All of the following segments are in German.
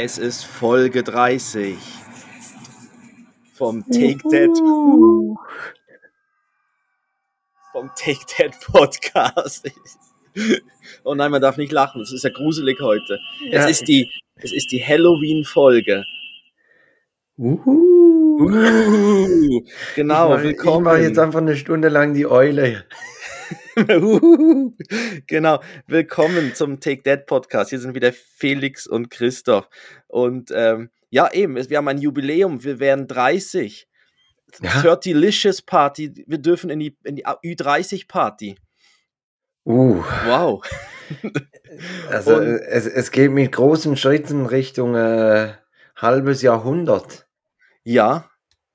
Es ist Folge 30 vom Take That uh. vom Take That Podcast. Oh nein, man darf nicht lachen, es ist ja gruselig heute. Ja. Es ist die es ist die Halloween Folge. Uhu. Uh, genau, ich willkommen. Ich mache jetzt einfach eine Stunde lang die Eule. genau, willkommen zum Take That Podcast. Hier sind wieder Felix und Christoph. Und ähm, ja, eben, wir haben ein Jubiläum, wir werden 30. Ja. 30 Licious Party, wir dürfen in die, in die Ü30 Party. Uh. Wow. also es, es geht mit großen Schritten Richtung äh, halbes Jahrhundert. Ja,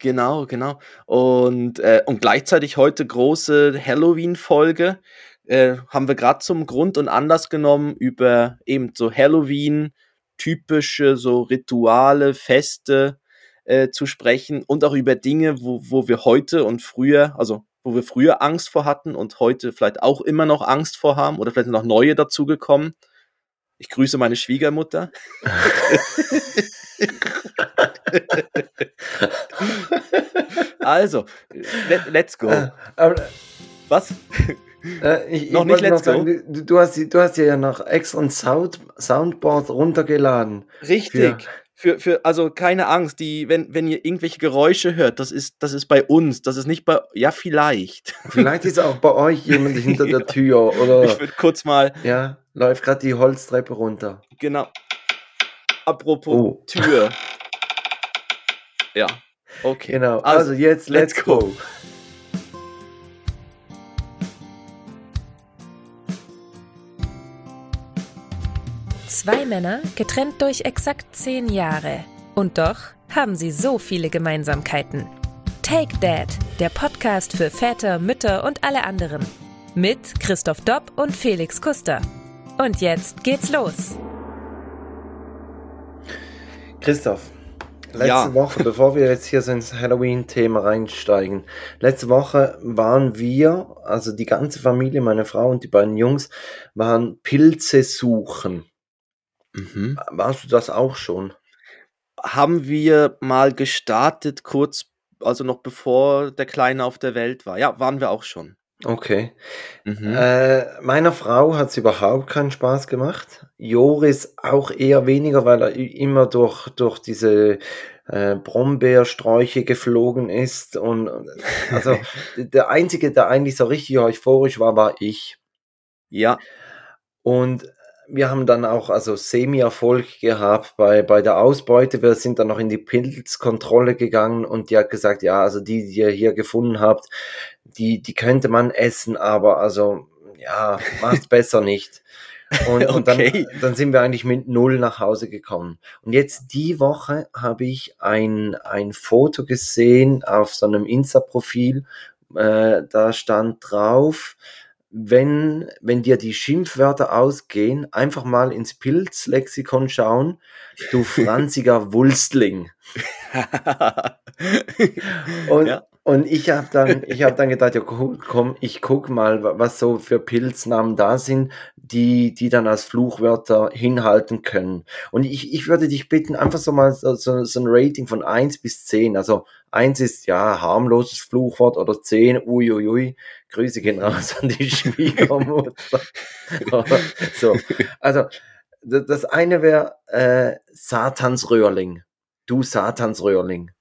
Genau, genau. Und, äh, und gleichzeitig heute große Halloween-Folge. Äh, haben wir gerade zum Grund und Anlass genommen, über eben so Halloween, typische so Rituale, Feste äh, zu sprechen und auch über Dinge, wo, wo wir heute und früher, also wo wir früher Angst vor hatten und heute vielleicht auch immer noch Angst vor haben oder vielleicht noch neue dazugekommen. Ich grüße meine Schwiegermutter. also, let, let's go. Äh, aber, Was? Äh, ich, noch ich nicht let's noch sagen, go. Du, hast, du hast ja noch extra ein Sound, Soundboard runtergeladen. Richtig. Für, für, also keine Angst, die, wenn, wenn ihr irgendwelche Geräusche hört, das ist, das ist bei uns, das ist nicht bei, ja vielleicht. Vielleicht ist auch bei euch jemand hinter der Tür, oder? Ich würde kurz mal. Ja, läuft gerade die Holztreppe runter. Genau. Apropos oh. Tür. Ja, okay. Genau, also, also jetzt let's, let's go. go. Zwei Männer, getrennt durch exakt zehn Jahre. Und doch haben sie so viele Gemeinsamkeiten. Take Dad, der Podcast für Väter, Mütter und alle anderen. Mit Christoph Dopp und Felix Kuster. Und jetzt geht's los. Christoph, Letzte ja. Woche, bevor wir jetzt hier so ins Halloween-Thema reinsteigen, letzte Woche waren wir, also die ganze Familie, meine Frau und die beiden Jungs, waren Pilze suchen. Mhm. Warst du das auch schon? Haben wir mal gestartet, kurz, also noch bevor der Kleine auf der Welt war. Ja, waren wir auch schon. Okay. Mhm. Äh, meiner Frau hat es überhaupt keinen Spaß gemacht. Joris auch eher weniger, weil er immer durch, durch diese äh, Brombeersträuche geflogen ist. Und also der Einzige, der eigentlich so richtig euphorisch war, war ich. Ja. Und wir haben dann auch also Semi-Erfolg gehabt bei, bei der Ausbeute. Wir sind dann noch in die Pilzkontrolle gegangen und die hat gesagt, ja, also die, die ihr hier gefunden habt, die, die könnte man essen, aber also ja, macht besser nicht. Und, und okay. dann, dann sind wir eigentlich mit null nach Hause gekommen. Und jetzt die Woche habe ich ein, ein Foto gesehen auf so einem Insta-Profil. Äh, da stand drauf, wenn, wenn dir die Schimpfwörter ausgehen, einfach mal ins Pilzlexikon schauen, du franziger Wulstling. und, ja. und ich habe dann, ich hab dann gedacht, ja komm, ich guck mal, was so für Pilznamen da sind, die, die dann als Fluchwörter hinhalten können. Und ich, ich würde dich bitten, einfach so mal so, so, so ein Rating von eins bis zehn also eins ist ja harmloses Fluchwort oder zehn uiuiui, ui, ui, Grüße gehen raus an die Schwiegermutter. so, also das eine wäre äh, Satansröhrling. Du Satansröhrling.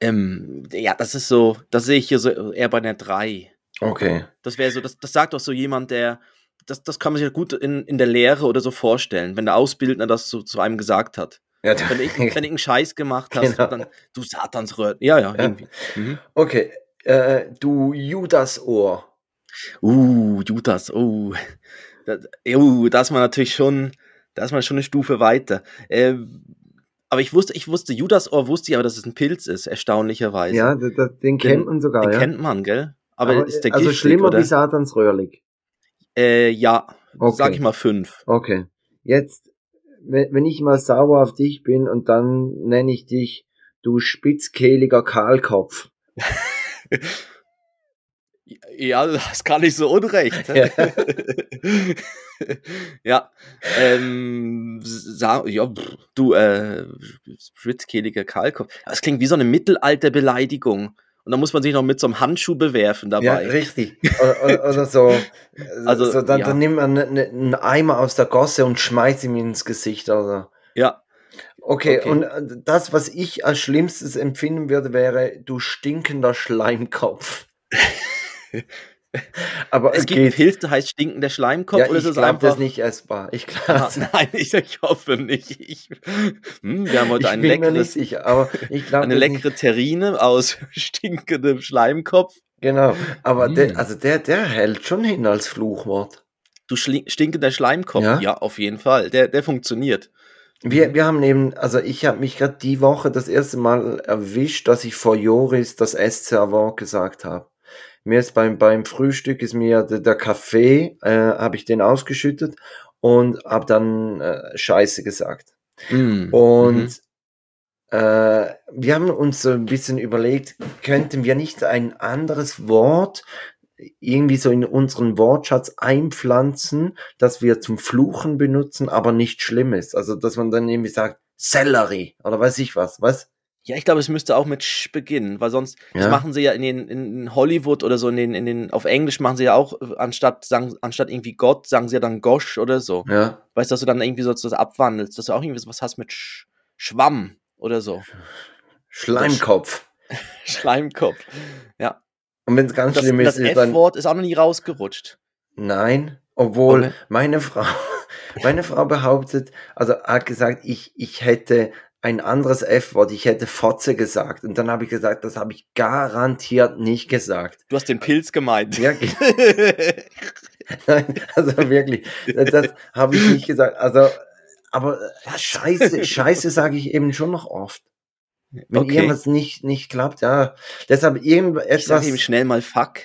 Ähm, ja, das ist so, das sehe ich hier so eher bei einer 3. Okay. Das wäre so, das, das sagt doch so jemand, der, das, das kann man sich gut in, in der Lehre oder so vorstellen, wenn der Ausbildner das so zu einem gesagt hat. Ja, wenn, ich, wenn ich einen Scheiß gemacht hast, genau. dann du Satansröhrling. Ja, ja, irgendwie. Mhm. Okay, äh, du Judas-Ohr. Uh, Judas, oh. Das, uh, da ist man natürlich schon, da ist man schon eine Stufe weiter. Äh, aber ich wusste, ich wusste, Judas-Ohr wusste ich aber, dass es ein Pilz ist, erstaunlicherweise. Ja, den, den kennt man sogar. Den ja. kennt man, gell? Aber, aber ist der Also giftig, schlimmer oder? wie Satansröhrlig. Äh, ja. Okay. Sag ich mal fünf. Okay. Jetzt, wenn ich mal sauer auf dich bin und dann nenne ich dich, du spitzkehliger Kahlkopf. Ja, das gar nicht so unrecht. Ja, ja, ähm, sag, ja du, äh, spitzkehliger Kahlkopf. Das klingt wie so eine Mittelalterbeleidigung. Und dann muss man sich noch mit so einem Handschuh bewerfen dabei. Ja, richtig. Oder, oder so. also, so, dann, ja. dann nimmt man ne, ne, einen Eimer aus der Gosse und schmeißt ihm ins Gesicht. Also. Ja. Okay, okay, und äh, das, was ich als Schlimmstes empfinden würde, wäre, du stinkender Schleimkopf. Aber es gibt Pilz, der heißt stinkender Schleimkopf ja, oder ist es einfach? das ist nicht essbar. Ich glaube. Nein, ich, ich, hoffe nicht. Ich, hm, wir haben heute ich ein leckeres, sicher, aber ich glaub, eine leckere nicht. Terrine aus stinkendem Schleimkopf. Genau, aber mm. der, also der, der hält schon hin als Fluchwort. Du stinkender Schleimkopf, ja? ja, auf jeden Fall. Der, der funktioniert. Wir, wir haben eben, also ich habe mich gerade die Woche das erste Mal erwischt, dass ich vor Joris das SC-Wort gesagt habe mir ist beim, beim Frühstück ist mir der, der Kaffee, äh, habe ich den ausgeschüttet und habe dann äh, Scheiße gesagt. Mm. Und mhm. äh, wir haben uns so ein bisschen überlegt, könnten wir nicht ein anderes Wort irgendwie so in unseren Wortschatz einpflanzen, dass wir zum Fluchen benutzen, aber nicht schlimm ist. Also, dass man dann irgendwie sagt, Sellerie oder weiß ich was, was? Ja, ich glaube, es müsste auch mit Sch beginnen, weil sonst, ja. das machen sie ja in den, in Hollywood oder so, in den, in den, auf Englisch machen sie ja auch, äh, anstatt, sagen, anstatt irgendwie Gott, sagen sie ja dann Gosch oder so. Ja. Weißt du, dass du dann irgendwie so das abwandelst, dass du auch irgendwie was hast mit Sch Schwamm oder so. Schleimkopf. Schleimkopf, ja. Und wenn es ganz das, schlimm ist, das F-Wort ist auch noch nie rausgerutscht. Nein, obwohl okay. meine Frau, meine Frau behauptet, also hat gesagt, ich, ich hätte ein anderes F-Wort. Ich hätte Fotze gesagt. Und dann habe ich gesagt, das habe ich garantiert nicht gesagt. Du hast den Pilz gemeint. Ja, Nein, also wirklich. Das habe ich nicht gesagt. Also, aber Scheiße, Scheiße sage ich eben schon noch oft. Wenn okay. irgendwas nicht, nicht klappt, ja. Deshalb irgendetwas. Ich sage eben schnell mal Fuck.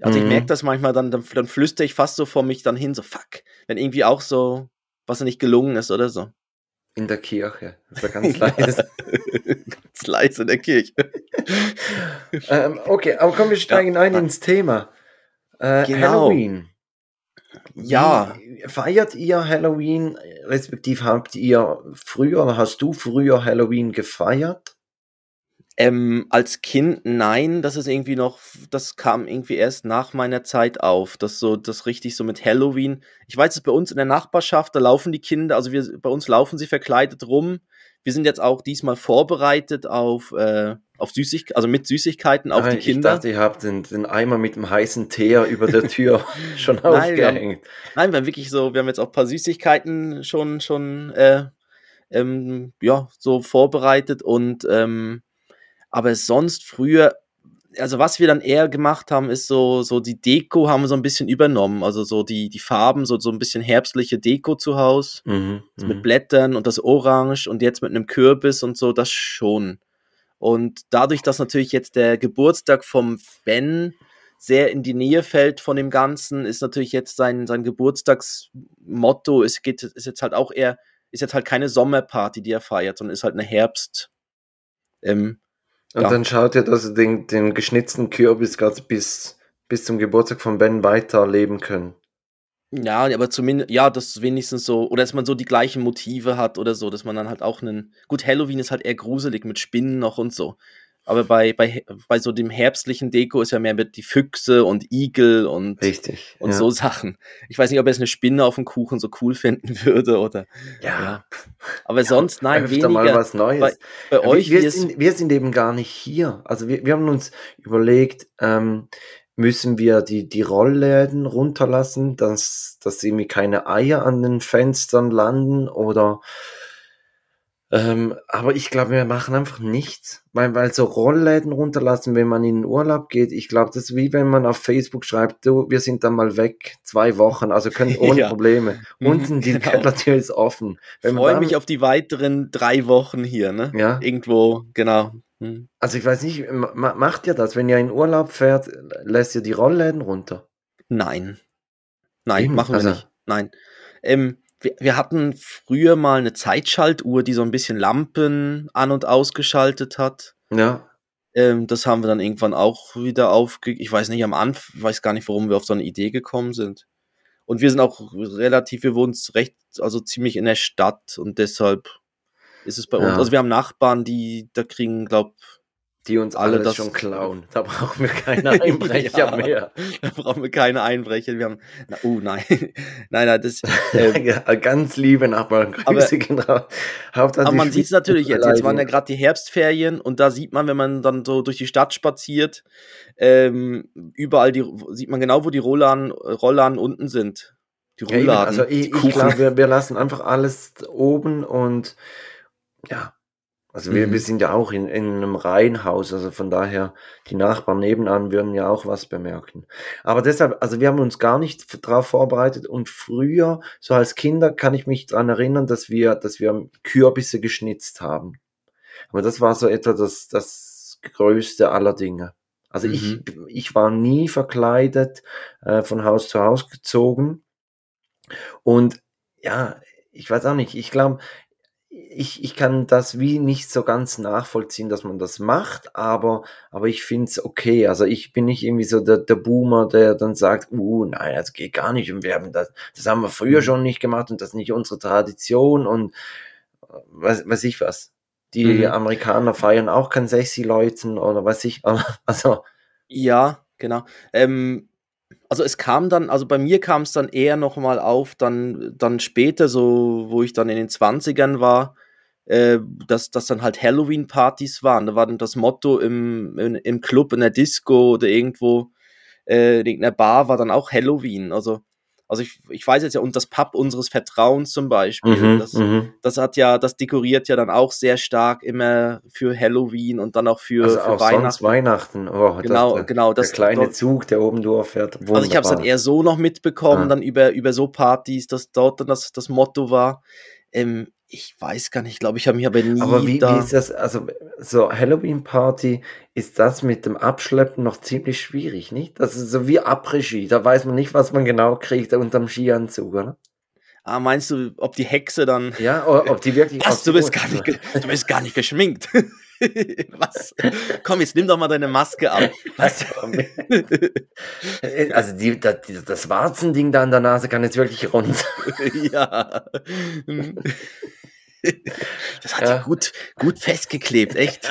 Also mhm. ich merke das manchmal, dann, dann, dann flüstere ich fast so vor mich dann hin, so Fuck. Wenn irgendwie auch so, was nicht gelungen ist oder so. In der Kirche. Das war ganz leise. ganz leise in der Kirche. ähm, okay, aber komm, wir steigen ja, ein ins Thema. Äh, genau. Halloween. Ja. Wie feiert ihr Halloween, respektive habt ihr früher, hast du früher Halloween gefeiert? Ähm, als Kind nein, das ist irgendwie noch, das kam irgendwie erst nach meiner Zeit auf, das so, das richtig so mit Halloween. Ich weiß es bei uns in der Nachbarschaft, da laufen die Kinder, also wir, bei uns laufen sie verkleidet rum. Wir sind jetzt auch diesmal vorbereitet auf, äh, auf Süßigkeiten, also mit Süßigkeiten auf Nein, die Kinder. Ich dachte, ihr habt den, den Eimer mit dem heißen Teer über der Tür schon nein, aufgehängt. Wir haben, nein, wir haben wirklich so, wir haben jetzt auch ein paar Süßigkeiten schon, schon, äh, ähm, ja, so vorbereitet und, ähm, aber sonst früher, also was wir dann eher gemacht haben, ist so, so die Deko haben wir so ein bisschen übernommen. Also so die, die Farben, so, so ein bisschen herbstliche Deko zu Hause. Mhm, mit mhm. Blättern und das Orange und jetzt mit einem Kürbis und so, das schon. Und dadurch, dass natürlich jetzt der Geburtstag vom Ben sehr in die Nähe fällt von dem Ganzen, ist natürlich jetzt sein, sein Geburtstagsmotto, es geht, ist jetzt halt auch eher, ist jetzt halt keine Sommerparty, die er feiert, sondern ist halt eine Herbst, ähm, und ja. dann schaut ihr, dass ihr den, den geschnitzten Kürbis gerade bis, bis zum Geburtstag von Ben weiterleben können. Ja, aber zumindest, ja, das wenigstens so, oder dass man so die gleichen Motive hat oder so, dass man dann halt auch einen. Gut, Halloween ist halt eher gruselig mit Spinnen noch und so. Aber bei, bei, bei so dem herbstlichen Deko ist ja mehr mit die Füchse und Igel und, Richtig, und ja. so Sachen. Ich weiß nicht, ob er jetzt eine Spinne auf dem Kuchen so cool finden würde oder. Ja. ja. Aber ja, sonst, nein, weniger. mal was Neues. Bei, bei euch wir, wir sind, wir sind eben gar nicht hier. Also wir, wir haben uns überlegt, ähm, müssen wir die, die Rollläden runterlassen, dass, dass irgendwie keine Eier an den Fenstern landen oder ähm, aber ich glaube, wir machen einfach nichts. Weil, weil so Rollläden runterlassen, wenn man in den Urlaub geht, ich glaube, das ist wie wenn man auf Facebook schreibt, du, wir sind dann mal weg, zwei Wochen, also können ohne ja. Probleme. Mhm, Unten die genau. Kellertür ist offen. Ich freue mich auf die weiteren drei Wochen hier, ne? Ja. Irgendwo, genau. Hm. Also ich weiß nicht, macht ihr das, wenn ihr in Urlaub fährt, lässt ihr die Rollläden runter? Nein. Nein, Eben, machen wir also, nicht. Nein. Ähm, wir, wir hatten früher mal eine Zeitschaltuhr, die so ein bisschen Lampen an- und ausgeschaltet hat. Ja. Ähm, das haben wir dann irgendwann auch wieder aufge... Ich weiß nicht, am Anfang, weiß gar nicht, warum wir auf so eine Idee gekommen sind. Und wir sind auch relativ, wir wohnen recht, also ziemlich in der Stadt und deshalb ist es bei ja. uns. Also wir haben Nachbarn, die da kriegen, glaub die uns alle das schon klauen. Da brauchen wir keine Einbrecher ja, mehr. Da brauchen wir keine Einbrecher. Wir haben, na, oh nein, nein, nein, das. Ähm, ganz liebe Nachbarn, Grüße aber, aber man sieht es natürlich jetzt. Jetzt waren ja gerade die Herbstferien und da sieht man, wenn man dann so durch die Stadt spaziert, ähm, überall die, sieht man genau, wo die Rollladen, Rollladen unten sind. Die Rollladen. Ja, also ich, ich glaube, wir, wir lassen einfach alles oben und ja, also wir, mhm. wir sind ja auch in, in einem Reihenhaus, also von daher, die Nachbarn nebenan würden ja auch was bemerken. Aber deshalb, also wir haben uns gar nicht darauf vorbereitet und früher, so als Kinder, kann ich mich dran erinnern, dass wir, dass wir Kürbisse geschnitzt haben. Aber das war so etwa das, das größte aller Dinge. Also mhm. ich, ich war nie verkleidet, äh, von Haus zu Haus gezogen. Und ja, ich weiß auch nicht, ich glaube, ich, ich kann das wie nicht so ganz nachvollziehen, dass man das macht, aber, aber ich finde es okay. Also ich bin nicht irgendwie so der, der Boomer, der dann sagt, uh, nein, das geht gar nicht und wir haben das, das haben wir früher mhm. schon nicht gemacht und das ist nicht unsere Tradition und äh, weiß, ich was. Die mhm. Amerikaner feiern auch kein sexy Leuten oder weiß ich, also. Ja, genau. Ähm, also es kam dann, also bei mir kam es dann eher nochmal auf, dann, dann später, so wo ich dann in den 20ern war, äh, dass, dass dann halt Halloween-Partys waren. Da war dann das Motto im, im, im Club, in der Disco oder irgendwo, äh, in irgendeiner Bar war dann auch Halloween. Also also ich, ich weiß jetzt ja, und das Pub unseres Vertrauens zum Beispiel, mhm, das, mhm. das hat ja, das dekoriert ja dann auch sehr stark immer für Halloween und dann auch für, also für auch Weihnachten. Weihnachten. Oh, genau, das, genau. Das, der kleine Zug, der oben durchfährt. Wunderbar. Also ich habe es dann eher so noch mitbekommen, ah. dann über, über so Partys, dass dort dann das, das Motto war. Ähm, ich weiß gar nicht, ich glaube, ich habe mich aber nie. Aber wie, da wie ist das? Also, so Halloween-Party, ist das mit dem Abschleppen noch ziemlich schwierig, nicht? Das ist so wie Après-Ski, da weiß man nicht, was man genau kriegt unterm Skianzug, oder? Ah, meinst du, ob die Hexe dann. Ja, ob die wirklich. Was, du bist, gar nicht, du bist gar nicht geschminkt. Was? Komm, jetzt nimm doch mal deine Maske ab. Was? Also die, das, das Warzending da an der Nase kann jetzt wirklich runter. ja. Das hat ja. gut, gut festgeklebt, echt.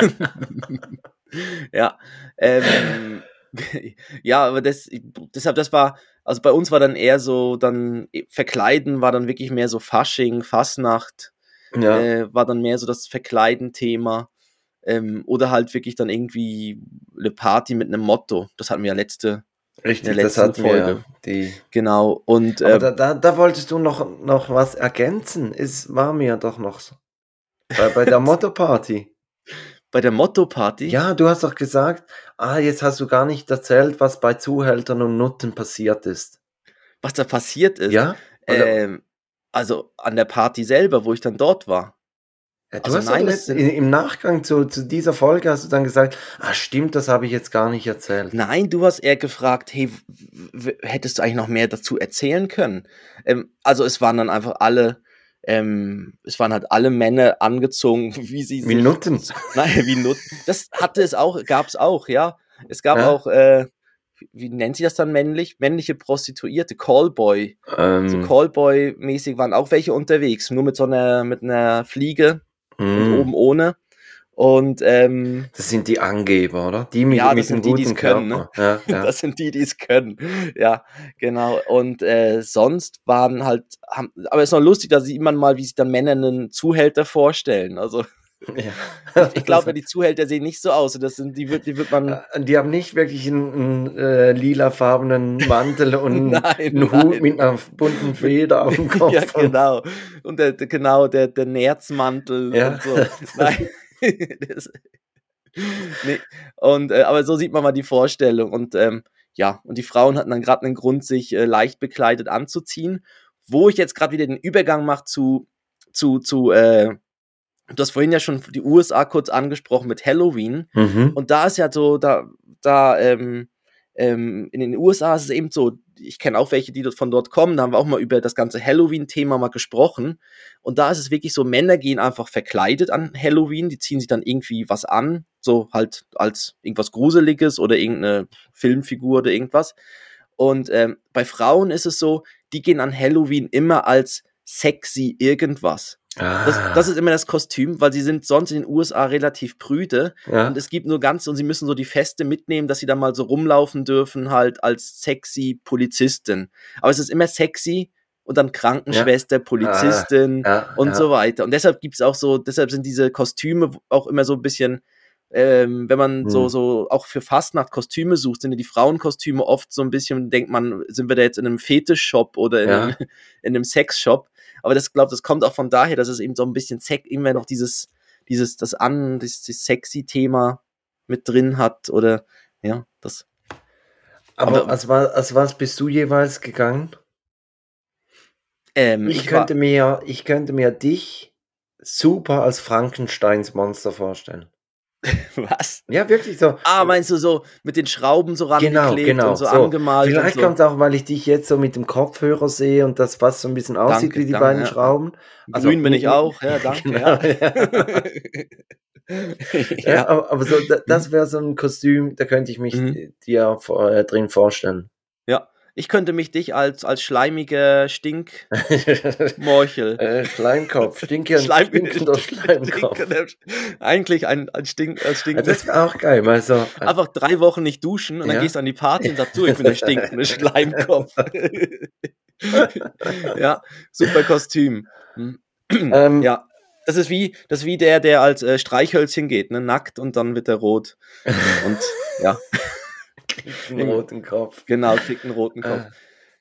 ja. Ähm, ja, aber das, deshalb, das war, also bei uns war dann eher so, dann Verkleiden war dann wirklich mehr so Fasching, Fasnacht, ja. äh, war dann mehr so das Verkleiden-Thema. Ähm, oder halt wirklich dann irgendwie eine Party mit einem Motto. Das hatten wir ja letzte, Richtig, das hatten Folge. Die genau. Und äh, da, da, da, wolltest du noch, noch was ergänzen. Es war mir doch noch so. Bei, bei der Motto-Party. Bei der Motto-Party? Ja, du hast doch gesagt, ah, jetzt hast du gar nicht erzählt, was bei Zuhältern und Nutten passiert ist. Was da passiert ist? Ja. Ähm, also an der Party selber, wo ich dann dort war. Ja, du also hast nein, letzt, im Nachgang zu, zu, dieser Folge hast du dann gesagt, ah stimmt, das habe ich jetzt gar nicht erzählt. Nein, du hast eher gefragt, hey, hättest du eigentlich noch mehr dazu erzählen können? Ähm, also es waren dann einfach alle, ähm, es waren halt alle Männer angezogen, wie sie Wie Nutten. Nein, wie Nutten. Das hatte es auch, gab es auch, ja. Es gab ja. auch, äh, wie nennt sie das dann männlich? Männliche Prostituierte, Callboy. Ähm. So Callboy-mäßig waren auch welche unterwegs, nur mit so einer, mit einer Fliege mm. oben ohne. Und ähm, das sind die Angeber, oder? Die mit, ja, das mit sind die, die es können. Ne? Ja, ja. Das sind die, die es können. Ja, genau. Und äh, sonst waren halt, haben, aber es ist noch lustig, da sieht man mal, wie sich dann Männer einen Zuhälter vorstellen. Also ja. ich glaube, die Zuhälter sehen nicht so aus. Das sind, die wird, die wird man. Äh, die haben nicht wirklich einen, einen äh, lilafarbenen Mantel und nein, einen Hut nein. mit einer bunten Feder auf dem Kopf. ja, genau. Und der, der genau, der, der Nerzmantel ja. und so. Nein. das, nee. Und äh, aber so sieht man mal die Vorstellung. Und ähm, ja, und die Frauen hatten dann gerade einen Grund, sich äh, leicht bekleidet anzuziehen. Wo ich jetzt gerade wieder den Übergang mache zu, zu, zu äh, du hast vorhin ja schon die USA kurz angesprochen mit Halloween. Mhm. Und da ist ja so, da, da, ähm, ähm, in den USA ist es eben so, ich kenne auch welche, die dort von dort kommen, da haben wir auch mal über das ganze Halloween-Thema mal gesprochen. Und da ist es wirklich so, Männer gehen einfach verkleidet an Halloween, die ziehen sich dann irgendwie was an, so halt als irgendwas Gruseliges oder irgendeine Filmfigur oder irgendwas. Und ähm, bei Frauen ist es so, die gehen an Halloween immer als sexy irgendwas. Ah, Das, das ist immer das Kostüm, weil sie sind sonst in den USA relativ prüde ja. und es gibt nur ganz und sie müssen so die Feste mitnehmen, dass sie dann mal so rumlaufen dürfen, halt als sexy Polizistin. Aber es ist immer sexy und dann Krankenschwester, Polizistin ja, und ja. so weiter. Und deshalb gibt es auch so, deshalb sind diese Kostüme auch immer so ein bisschen, ähm, wenn man so, Hm. so auch für Fastnacht Kostüme sucht, sind ja die Frauenkostüme oft so ein bisschen, denkt man, sind wir da jetzt in einem Fetischshop oder in, Ja. einem, in einem Sexshop. Aber das glaube, das kommt auch von daher, dass es eben so ein bisschen Sex, immer noch dieses, dieses, das an, dieses, dieses sexy Thema mit drin hat oder ja, das. Aber, aber- als, was, als was bist du jeweils gegangen? Ähm, Ich, war- könnte mir, ich könnte mir dich super als Frankensteins Monster vorstellen. was? Ja, wirklich so. Ah, meinst du so mit den Schrauben so Genau, rangeklebt genau, und so, so. angemalt? Vielleicht so. kommt es auch, weil ich dich jetzt so mit dem Kopfhörer sehe und das fast so ein bisschen aussieht Danke, wie die danke, beiden ja. Schrauben. Also- Grün bin ich auch, ja, danke. Genau, ja. ja. aber, aber so, da- das wäre so ein Kostüm, da könnte ich mich Mhm. dir äh, drin vorstellen. Ich könnte mich dich als, als schleimiger Stinkmorchel. äh, Schleimkopf, stinkender, Schleim- stinkender Schleimkopf. Eigentlich ein, ein Stink, Ja, stinkender. das wäre auch geil, weil so, äh, Einfach drei Wochen nicht duschen und dann Ja. gehst du an die Party und sagst, du, ich bin der stinkende Schleimkopf. ja, super Kostüm. Hm. ähm, Ja, das ist wie, das ist wie der, der als äh, Streichhölzchen geht, ne? nackt und dann wird er rot. Und ja, einen roten Kopf. genau, kriegt einen roten Kopf. Äh,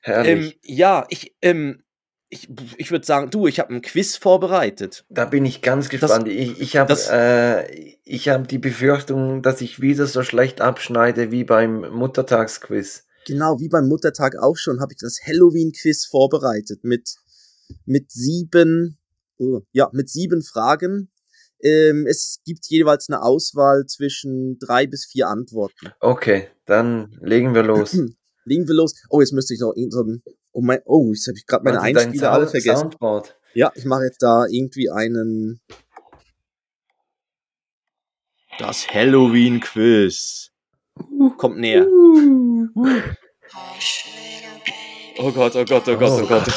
herrlich. Ähm, ja, ich, ähm, ich, ich würde sagen, du, ich habe ein Quiz vorbereitet. Da bin ich ganz gespannt. ich ich habe das- äh, ich hab die Befürchtung, dass ich wieder so schlecht abschneide wie beim Muttertagsquiz. Genau, wie beim Muttertag auch schon, habe ich das Halloween-Quiz vorbereitet mit, mit sieben, oh, ja, mit sieben Fragen. Ähm, es gibt jeweils eine Auswahl zwischen drei bis vier Antworten. Okay, dann legen wir los. Legen wir los. Oh, jetzt müsste ich noch irgend so ein, oh mein, oh, jetzt habe ich gerade meine Also Einspieler alle vergessen. Soundboard. Ja, ich mache jetzt da irgendwie einen. Das Halloween-Quiz. Kommt näher. Oh Gott, oh Gott, oh Gott, oh Oh. Gott.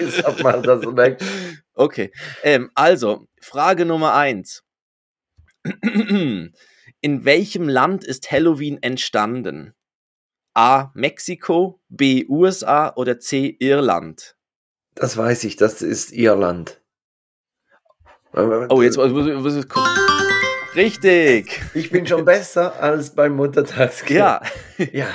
Ich sag mal das weg. Okay, ähm, also, Frage Nummer eins. In welchem Land ist Halloween entstanden? A. Mexiko, B. USA oder C. Irland? Das weiß ich, das ist Irland. Oh, jetzt muss ich gucken. Richtig! Ich bin schon besser als beim Muttertagsquiz. Ja, Ja.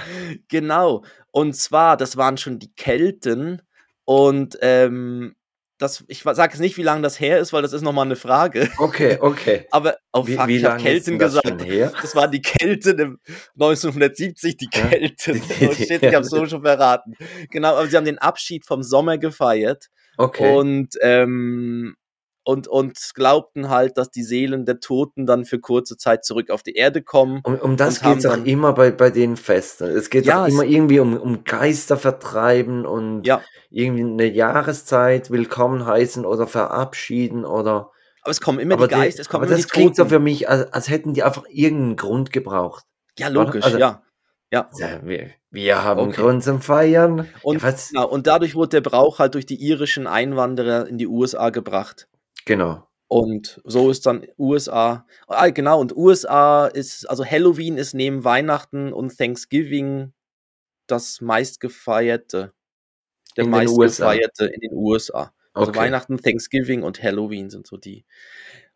genau. Und zwar, das waren schon die Kelten und ähm, das, ich sage jetzt nicht, wie lange das her ist, weil das ist nochmal eine Frage. Okay, okay. Aber, oh Wie, fuck, wie ich habe Kelten das gesagt. Das waren die Kelten im 1970, die Ja. Kelten. Die- Oh shit, ich habe so schon verraten. Genau, aber sie haben den Abschied vom Sommer gefeiert Okay. und, ähm, und, und glaubten halt, dass die Seelen der Toten dann für kurze Zeit zurück auf die Erde kommen. Um, um das geht es auch immer bei, bei den Festen. Es geht Ja, auch immer irgendwie um, um Geister vertreiben und Ja. irgendwie eine Jahreszeit willkommen heißen oder verabschieden oder. Aber es kommen immer aber die Geister, es kommen aber immer das die klingt so für mich, als, als hätten die einfach irgendeinen Grund gebraucht. ja, logisch, Also- ja. Ja. Ja, wir, wir haben Okay. Grund zum Feiern. Und, ja, genau, und dadurch wurde der Brauch halt durch die irischen Einwanderer in die USA gebracht. Genau. Und so ist dann USA. Ah, genau, und USA ist, also Halloween ist neben Weihnachten und Thanksgiving das meistgefeierte. Der In meistgefeierte in den USA. Also Okay. Weihnachten, Thanksgiving und Halloween sind so die.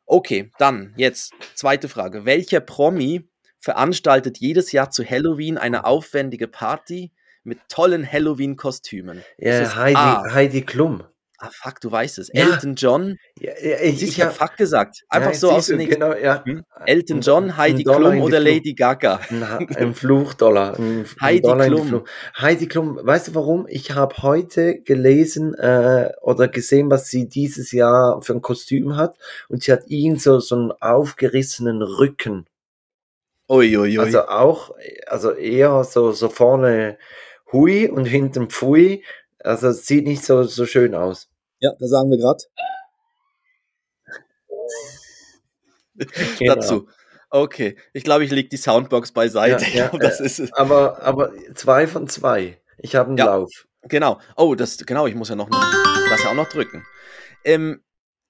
Okay, dann jetzt zweite Frage. Welcher Promi veranstaltet jedes Jahr zu Halloween eine aufwendige Party mit tollen Halloween-Kostümen? Ja, Heidi, A. Heidi Klum. Ah, fuck, du weißt es. Ja. Elton John. Ja, ja, ich, ich du, ich hab hab- fuck gesagt. Einfach so aus dem Nichts. Genau. Hm? Elton John, Heidi Klum oder. Lady Gaga? Ein, Ha- ein Fluchdollar. Ein, Heidi Dollar Klum. Fluch. Heidi Klum, weißt du warum? Ich habe heute gelesen äh, oder gesehen, was sie dieses Jahr für ein Kostüm hat. Und sie hat ihn so, so einen aufgerissenen Rücken. Uiuiui. Also auch, also eher so, so vorne Hui und hinten Pfui. Also es sieht nicht so, so schön aus. Ja, da sagen wir gerade. Genau. Dazu. Okay, ich glaube, ich lege die Soundbox beiseite. Ja, ja, glaube, das äh, ist es. Aber, aber zwei von zwei. Ich habe einen Ja. Lauf. Genau. Oh, das, genau, ich muss ja noch, das ja auch noch drücken. Ähm,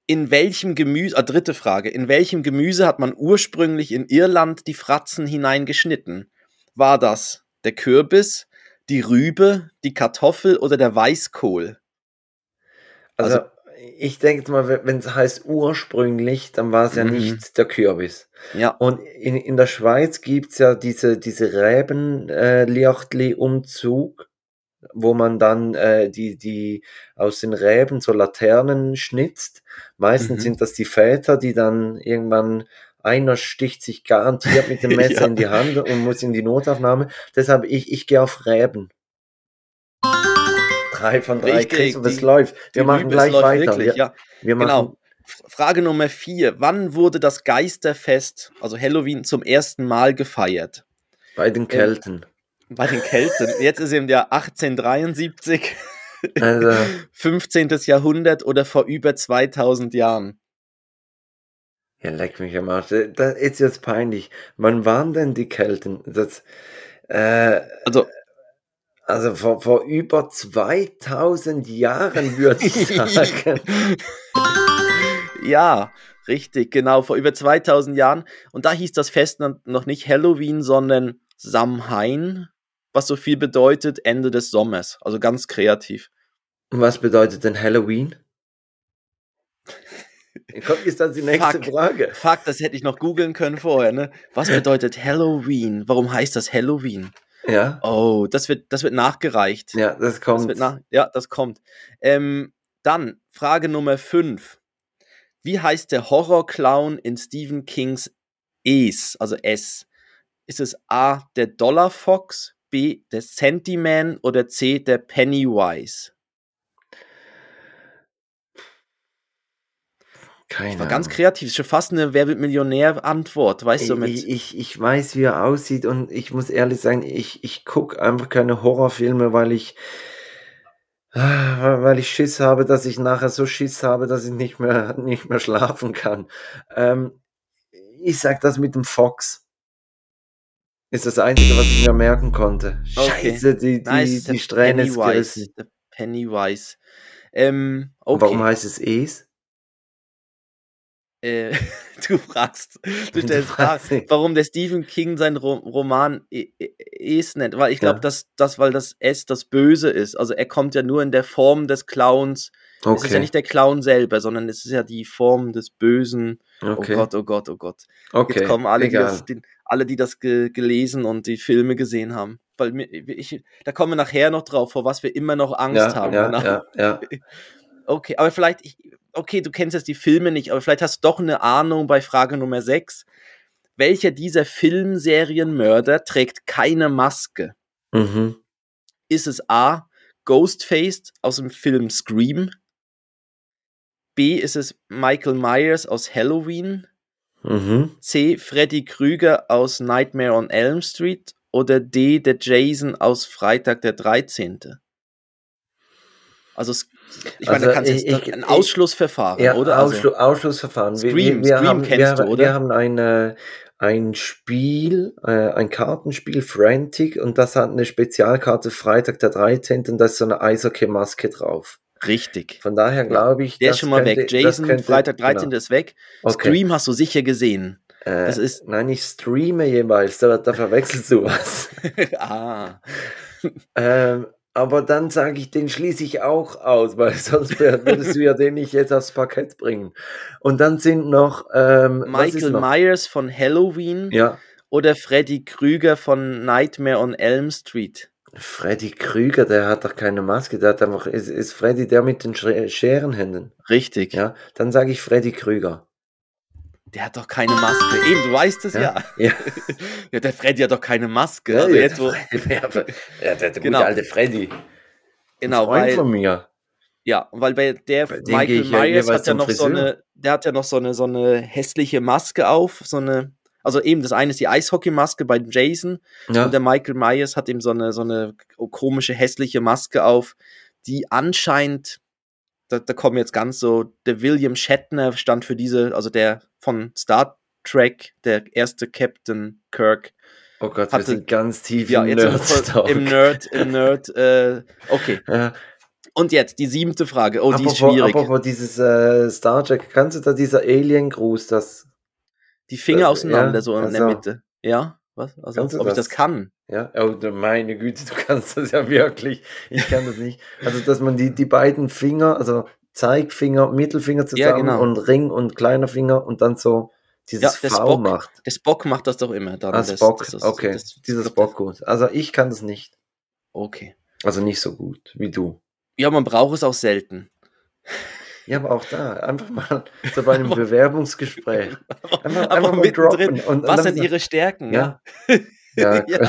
in welchem Gemüse, ah, dritte Frage, in welchem Gemüse hat man ursprünglich in Irland die Fratzen hineingeschnitten? War das der Kürbis, die Rübe, die Kartoffel oder der Weißkohl? Also, Also- ich denke mal, wenn es heißt ursprünglich, dann war es ja Mhm. nicht der Kürbis. Ja, Und in, in der Schweiz gibt's ja diese, diese Reben-Liachtli-Umzug, wo man dann äh, die, die aus den Reben so Laternen schnitzt. Meistens Mhm. sind das die Väter, die dann irgendwann einer sticht sich garantiert mit dem Messer Ja. in die Hand und muss in die Notaufnahme. Deshalb ich, ich gehe auf Reben. Drei von drei Richtig, Chris, und es läuft. Wir machen Rübe, es gleich weiter. Wirklich, wir, ja. wir machen, Genau. Frage Nummer vier. Wann wurde das Geisterfest, also Halloween, zum ersten Mal gefeiert? Bei den Kelten. Bei den Kelten. Jetzt ist im Jahr 1873, Also, 15. Jahrhundert oder vor über 2000 Jahren. ja, leck mich am Arsch. Das ist jetzt peinlich. Wann waren denn die Kelten? Das, äh, Also, also vor, vor über 2000 Jahren würde ich sagen. ja, richtig, genau, vor über 2000 Jahren. Und da hieß das Fest noch nicht Halloween, sondern Samhain, was so viel bedeutet Ende des Sommers. Also ganz kreativ. Und was bedeutet denn Halloween? Kommt jetzt dann die nächste Fuck. Frage. Fuck, das hätte ich noch googeln können vorher, ne? Was bedeutet Halloween? Warum heißt das Halloween? Ja, Oh, das wird, das wird nachgereicht. ja, das Das kommt. wird nach, ja, das kommt. Ähm, dann, Frage Nummer 5. Wie heißt der Horrorclown in Stephen Kings Es, also S? Ist es A, der Dollar Fox, B, der Sentiman oder C, der Pennywise? Keine War ganz Ahnung. kreativ, ist schon fast eine Wer wird Millionär-Antwort, weißt du, mit. ich, ich weiß, wie er aussieht und ich muss ehrlich sagen, ich, ich gucke einfach keine Horrorfilme, weil ich, weil ich Schiss habe, dass ich nachher so Schiss habe, dass ich nicht mehr, nicht mehr schlafen kann. Ähm, ich sag das mit dem Fox. Ist das Einzige, was ich mir merken konnte. Okay. Scheiße, die, die, ist die Strähne ist Pennywise. Pennywise. Ähm, okay. Warum heißt es Es? Äh, du fragst, du Du stellst Fragen, nicht. warum der Stephen King seinen Ro Roman E- E- Es nennt, weil ich glaube, Ja. dass das, weil das S das Böse ist. Also er kommt ja nur in der Form des Clowns. Es ist ja Okay, nicht der Clown selber, sondern es ist ja die Form des Bösen. okay, Oh Gott, oh Gott, oh Gott. okay. Jetzt kommen alle, die das, die, alle, die das ge gelesen und die Filme gesehen haben. Weil mir, ich, da kommen wir nachher noch drauf, vor was wir immer noch Angst Ja, haben. ja, genau. ja, ja. Okay, aber vielleicht, ich, okay, du kennst jetzt die Filme nicht, aber vielleicht hast du doch eine Ahnung bei Frage Nummer 6. Welcher dieser Filmserienmörder trägt keine Maske? Mhm. Ist es A. Ghostface aus dem Film Scream? B. Ist es Michael Myers aus Halloween? Mhm. C. Freddy Krüger aus Nightmare on Elm Street? Oder D. Der Jason aus Freitag der 13.? Also, ich meine, da Also, kannst ich- jetzt ich- ein Ausschlussverfahren, Ja, oder? Also, Ausschlu Ausschlussverfahren. Wir, Scream, wir, wir Scream haben, kennst wir, du, oder? Wir haben eine, ein Spiel, äh, ein Kartenspiel, Frantic, und das hat eine Spezialkarte Freitag der 13. und da ist so eine Eishockey-Maske drauf. richtig. Von daher glaube ich, Der ist schon mal könnte, weg. Jason, könnte, Freitag 13. Genau. ist weg. Okay. Scream hast du sicher gesehen. Äh, das ist- Nein, ich streame jeweils, da, da verwechselst du was. ah. ähm, aber dann sage ich, den schließe ich auch aus, weil sonst würdest du ja den nicht jetzt aufs Parkett bringen. Und dann sind noch, ähm, Michael noch? Myers von Halloween Ja, oder Freddy Krüger von Nightmare on Elm Street. Freddy Krüger, der hat doch keine Maske, der hat einfach, ist, ist Freddy der mit den Scherenhänden? Richtig. Ja, dann sage ich Freddy Krüger. Der hat doch keine Maske. Eben, du weißt es ja. Ja, Ja, der Freddy hat doch keine Maske. ja, Also ja, jetzt, wo, ja, ja, der, der Genau. gute alte Freddy. genau, Ein Freund weil, von mir. ja, weil bei der Bei Michael ich ja Myers hat ja noch so eine, der hat ja noch so eine, so eine hässliche Maske auf, so eine, Also eben, das eine ist die Eishockeymaske bei Jason Ja. und der Michael Myers hat eben so eine, so eine komische, hässliche Maske auf, die anscheinend, da, da kommen jetzt ganz so, der William Shatner stand für diese, also der von Star Trek, der erste Captain Kirk. oh Gott, wir hatte- sind ganz tief Ja, im jetzt wir Nerd-Talk. im Nerd, im Nerd, äh, okay. Ja. Und jetzt die siebte Frage. Oh, die ist apropos, schwierig. apropos dieses äh, Star Trek, kannst du da dieser Alien-Gruß, das, Die Finger Äh, auseinander, ja, so in also- der Mitte. Ja? Was? Also, ob ich das? das kann? ja, oh meine Güte, du kannst das ja wirklich, ich kann das nicht. Also, dass man die, die beiden Finger, also Zeigfinger, Mittelfinger zusammen Ja, genau. und Ring und kleiner Finger und dann so dieses Ja, V Spock. macht. Der Spock macht das doch immer. Dann Ah, das, Spock, das- das- okay, das- dieser das- Spock-Gruß. Also, ich kann das nicht. Okay. Also nicht so gut wie du. Ja, man braucht es auch selten. Ja, aber auch da, einfach mal so bei einem Bewerbungsgespräch. Einfach, Aber einfach mal droppen. Und, und was dann sind ihre Stärken? Ja. Ja, Ja.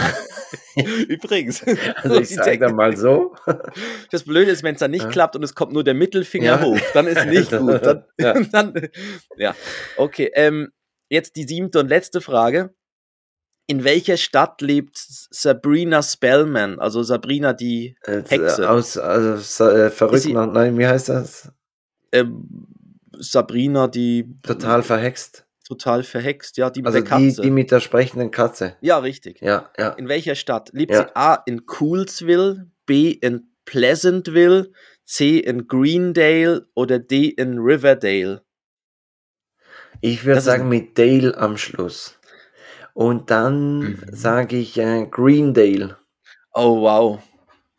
Übrigens. also ich sage dann mal so. Das Blöde ist, wenn es dann nicht Ja. klappt und es kommt nur der Mittelfinger Ja. hoch, dann ist nicht gut. Dann, Ja. dann, ja. Okay, ähm, jetzt die siebte und letzte Frage. In welcher Stadt lebt Sabrina Spellman, also Sabrina die Äh, Hexe. Aus, also, so, äh, verrückt, nein, wie heißt das? Ähm, Sabrina die Total verhext. total verhext, ja, die mit Also der Katze. die, die mit der sprechenden Katze. ja, richtig. Ja, ja. In welcher Stadt? Lebt Ja. sie A in Coolsville, B in Pleasantville, C in Greendale oder D in Riverdale? Ich würde sagen mit Dale am Schluss. Und dann Mhm. sage ich äh, Greendale. Oh, wow.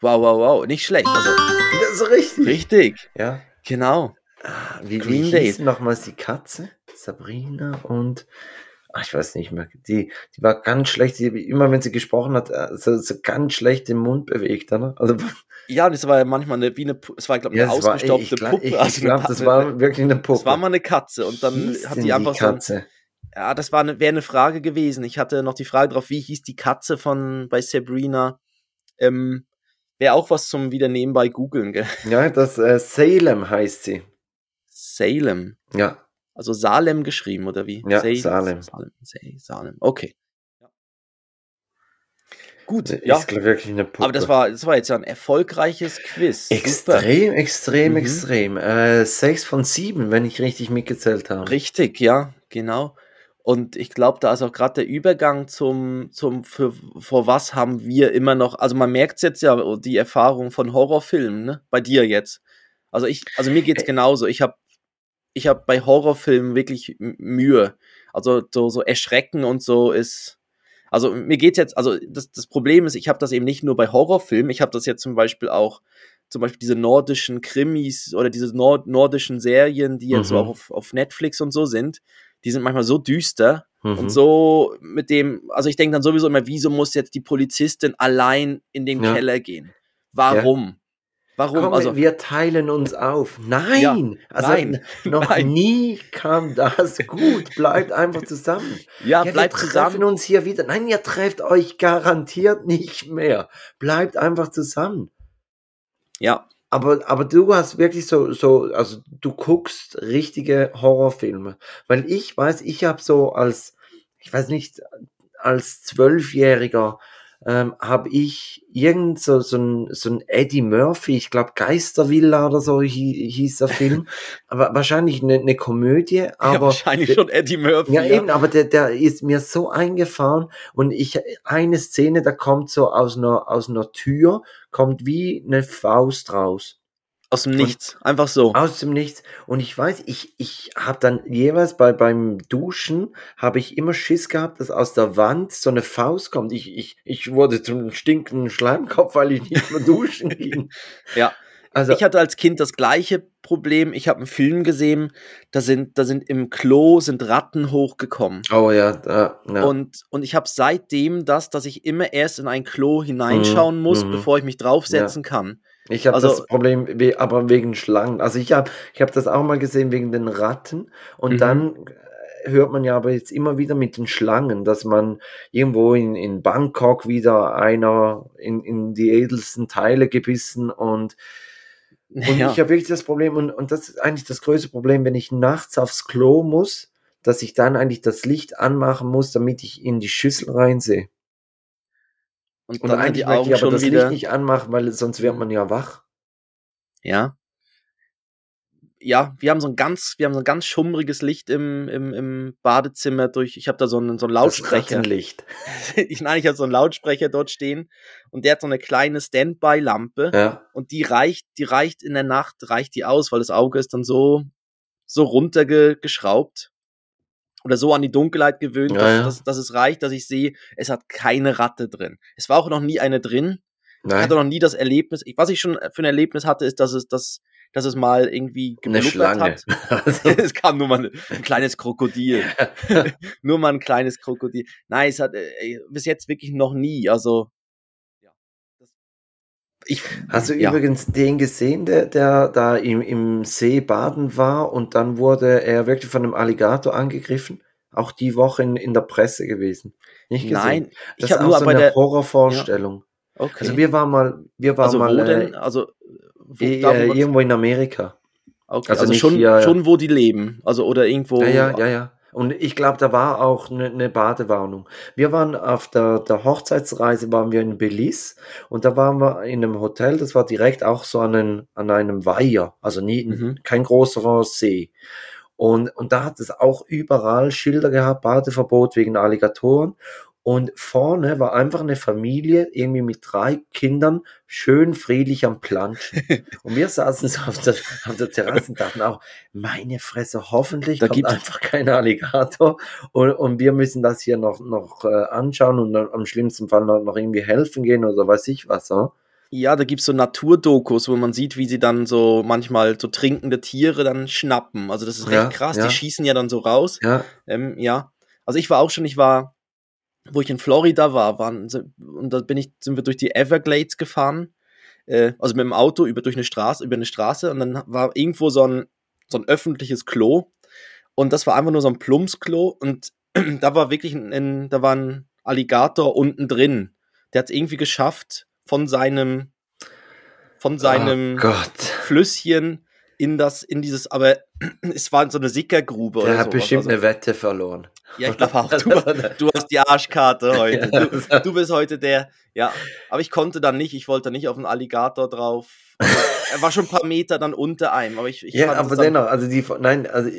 Wow, wow, wow. Nicht schlecht. Also, Das ist richtig. richtig. Ja. Genau. Wie, wie hieß nochmals die Katze? Sabrina und ach, ich weiß nicht mehr. Die, die war ganz schlecht. Die, immer wenn sie gesprochen hat, äh, so, so ganz schlecht den Mund bewegt. Ne? Also, Ja, es war ja manchmal eine, wie eine, es war, glaube ich, eine es war- ausgestopfte ich, Puppe. Ich, also ich eine glaube, das war wirklich eine Puppe. Es war mal eine Katze und dann Hieß hat die einfach so. ein- Katze? Ja, das war eine, wäre eine Frage gewesen. Ich hatte noch die Frage drauf, wie hieß die Katze von bei Sabrina? Ähm, wäre auch was zum wieder nebenbei googeln, gell? Ja, das äh, Salem heißt sie. Salem. Ja, Also Salem geschrieben, oder wie? Ja, Sa- Salem. Salem. Sa- Salem. Okay. Ja. Gut, ist ja. wirklich eine Puppe. Aber das war, das war jetzt ja ein erfolgreiches Quiz. Super. extrem, extrem, Mhm. extrem. Äh, sechs von sieben, wenn ich richtig mitgezählt habe. Richtig, ja, genau. Und ich glaube, da ist auch gerade der Übergang zum, zum für, vor was haben wir immer noch, also man merkt jetzt ja die Erfahrung von Horrorfilmen, ne? Bei dir jetzt. Also ich, also mir geht's genauso. Ich habe ich hab bei Horrorfilmen wirklich Mühe. Also so, so Erschrecken und so ist. Also mir geht's jetzt, also das, das Problem ist, ich habe das eben nicht nur bei Horrorfilmen, ich habe das jetzt zum Beispiel auch, zum Beispiel diese nordischen Krimis oder diese nord nordischen Serien, die jetzt Mhm. auch auf, auf Netflix und so sind, die sind manchmal so düster Mhm. und so mit dem, also ich denke dann sowieso immer, wieso muss jetzt die Polizistin allein in den Ja. Keller gehen? Warum? Warum? Komm, also, wir teilen uns auf. Nein! also nein, noch nein. nie kam das gut. Bleibt einfach zusammen. ja, Ja, bleibt wir treffen zusammen. uns hier wieder. Nein, ihr trefft euch garantiert nicht mehr. Bleibt einfach zusammen. Ja, Aber, aber du hast wirklich so, so, also du guckst richtige Horrorfilme. Weil ich weiß, ich habe so als, ich weiß nicht, als Zwölfjähriger ähm, habe ich irgend so, so ein, so ein Eddie Murphy, ich glaube Geistervilla oder so hie, hieß der Film. aber wahrscheinlich eine, eine Komödie, ja aber. wahrscheinlich schon Eddie Murphy. Ja, eben, aber der, der ist mir so eingefahren und ich, eine Szene, da kommt so aus einer, aus einer Tür, kommt wie eine Faust raus. Aus dem Nichts. Einfach so. Aus dem Nichts. Und ich weiß, ich, ich habe dann jeweils bei, beim Duschen, habe ich immer Schiss gehabt, dass aus der Wand so eine Faust kommt. Ich, ich, ich wurde zum stinkenden Schleimkopf, weil ich nicht mehr duschen ging. Ja. Also, Ich hatte als Kind das gleiche Problem. Ich habe einen Film gesehen, da sind, da sind im Klo sind Ratten hochgekommen. oh ja, da, ja. Und, und ich habe seitdem das, dass ich immer erst in ein Klo hineinschauen Mhm, muss, mhm. bevor ich mich draufsetzen kann. Ich habe Also- das Problem, we- aber wegen Schlangen. Also ich habe ich hab das auch mal gesehen wegen den Ratten. Und Mhm. dann äh, hört man ja aber jetzt immer wieder mit den Schlangen, dass man irgendwo in, in Bangkok wieder einer in, in die edelsten Teile gebissen und, und ja. ich habe wirklich das Problem, und, und das ist eigentlich das größte Problem, wenn ich nachts aufs Klo muss, dass ich dann eigentlich das Licht anmachen muss, damit ich in die Schüssel reinsehe. Und, und eigentlich möchte ich aber das wieder... Licht nicht anmachen, weil sonst wird man ja wach. Ja. Ja, wir haben so ein ganz, wir haben so ein ganz schummriges Licht im, im, im Badezimmer durch. Ich habe da so einen, so einen Lautsprecher. Das Licht. ich nein, ich habe so einen Lautsprecher dort stehen und der hat so eine kleine Standby-Lampe ja. und die reicht, die reicht in der Nacht, reicht die aus, weil das Auge ist dann so so runtergeschraubt oder so an die Dunkelheit gewöhnt, ja, dass, ja. Dass, dass, es reicht, dass ich sehe, es hat keine Ratte drin. Es war auch noch nie eine drin. Nein. Ich hatte noch nie das Erlebnis. Was ich schon für ein Erlebnis hatte, ist, dass es, dass, dass es mal irgendwie geblubbert hat. es kam nur mal ein, kleines Krokodil. nur mal ein kleines Krokodil. Nein, es hat äh, bis jetzt wirklich noch nie. Also ich, Hast du ja. übrigens den gesehen, der, der da im, im See baden war und dann wurde er wirklich von einem Alligator angegriffen? Auch die Woche in, in der Presse gewesen. Nicht gesehen. Nein, das ich habe nur so bei eine der Horrorvorstellung. Ja. Okay. Also wir waren mal, wir waren also mal wo denn? Also wo, äh, irgendwo in Amerika. Okay. Also, also schon, hier, schon wo die leben, also oder irgendwo. Ja, ja, ja, ja. Und ich glaube, da war auch eine, eine Badewarnung. Wir waren auf der, der Hochzeitsreise, waren wir in Belize und da waren wir in einem Hotel, das war direkt auch so an, einen, an einem Weiher, also nie, mhm. kein großer See. Und, und da hat es auch überall Schilder gehabt, Badeverbot wegen Alligatoren. Und vorne war einfach eine Familie, irgendwie mit drei Kindern, schön friedlich am Planschen. Und wir saßen so auf der, auf der Terrasse und dachten auch, meine Fresse, hoffentlich da kommt einfach kein Alligator. Und, und wir müssen das hier noch, noch äh, anschauen und am schlimmsten Fall noch, noch irgendwie helfen gehen oder weiß ich was. So. Ja, da gibt's so Naturdokus, wo man sieht, wie sie dann so manchmal so trinkende Tiere dann schnappen. Also das ist recht ja, krass. Ja. Die schießen ja dann so raus. Ja. Ähm, ja. Also ich war auch schon, ich war wo ich in Florida war, waren, und da bin ich, sind wir durch die Everglades gefahren, äh, also mit dem Auto über durch eine Straße, über eine Straße, und dann war irgendwo so ein, so ein öffentliches Klo. Und das war einfach nur so ein Plumpsklo und da war wirklich ein, ein, da war ein Alligator unten drin. Der hat es irgendwie geschafft, von seinem, von seinem oh Flüsschen in das, in dieses, aber es war so eine Sickergrube. Der hat sowas. bestimmt also, eine Wette verloren. Ja, ich glaube auch. Du, du, hast die Arschkarte heute. Du, du, bist heute der. Ja, aber ich konnte dann nicht. Ich wollte nicht auf einen Alligator drauf. er war schon ein paar Meter dann unter einem. Aber ich, ich ja, aber dennoch, also die, nein, also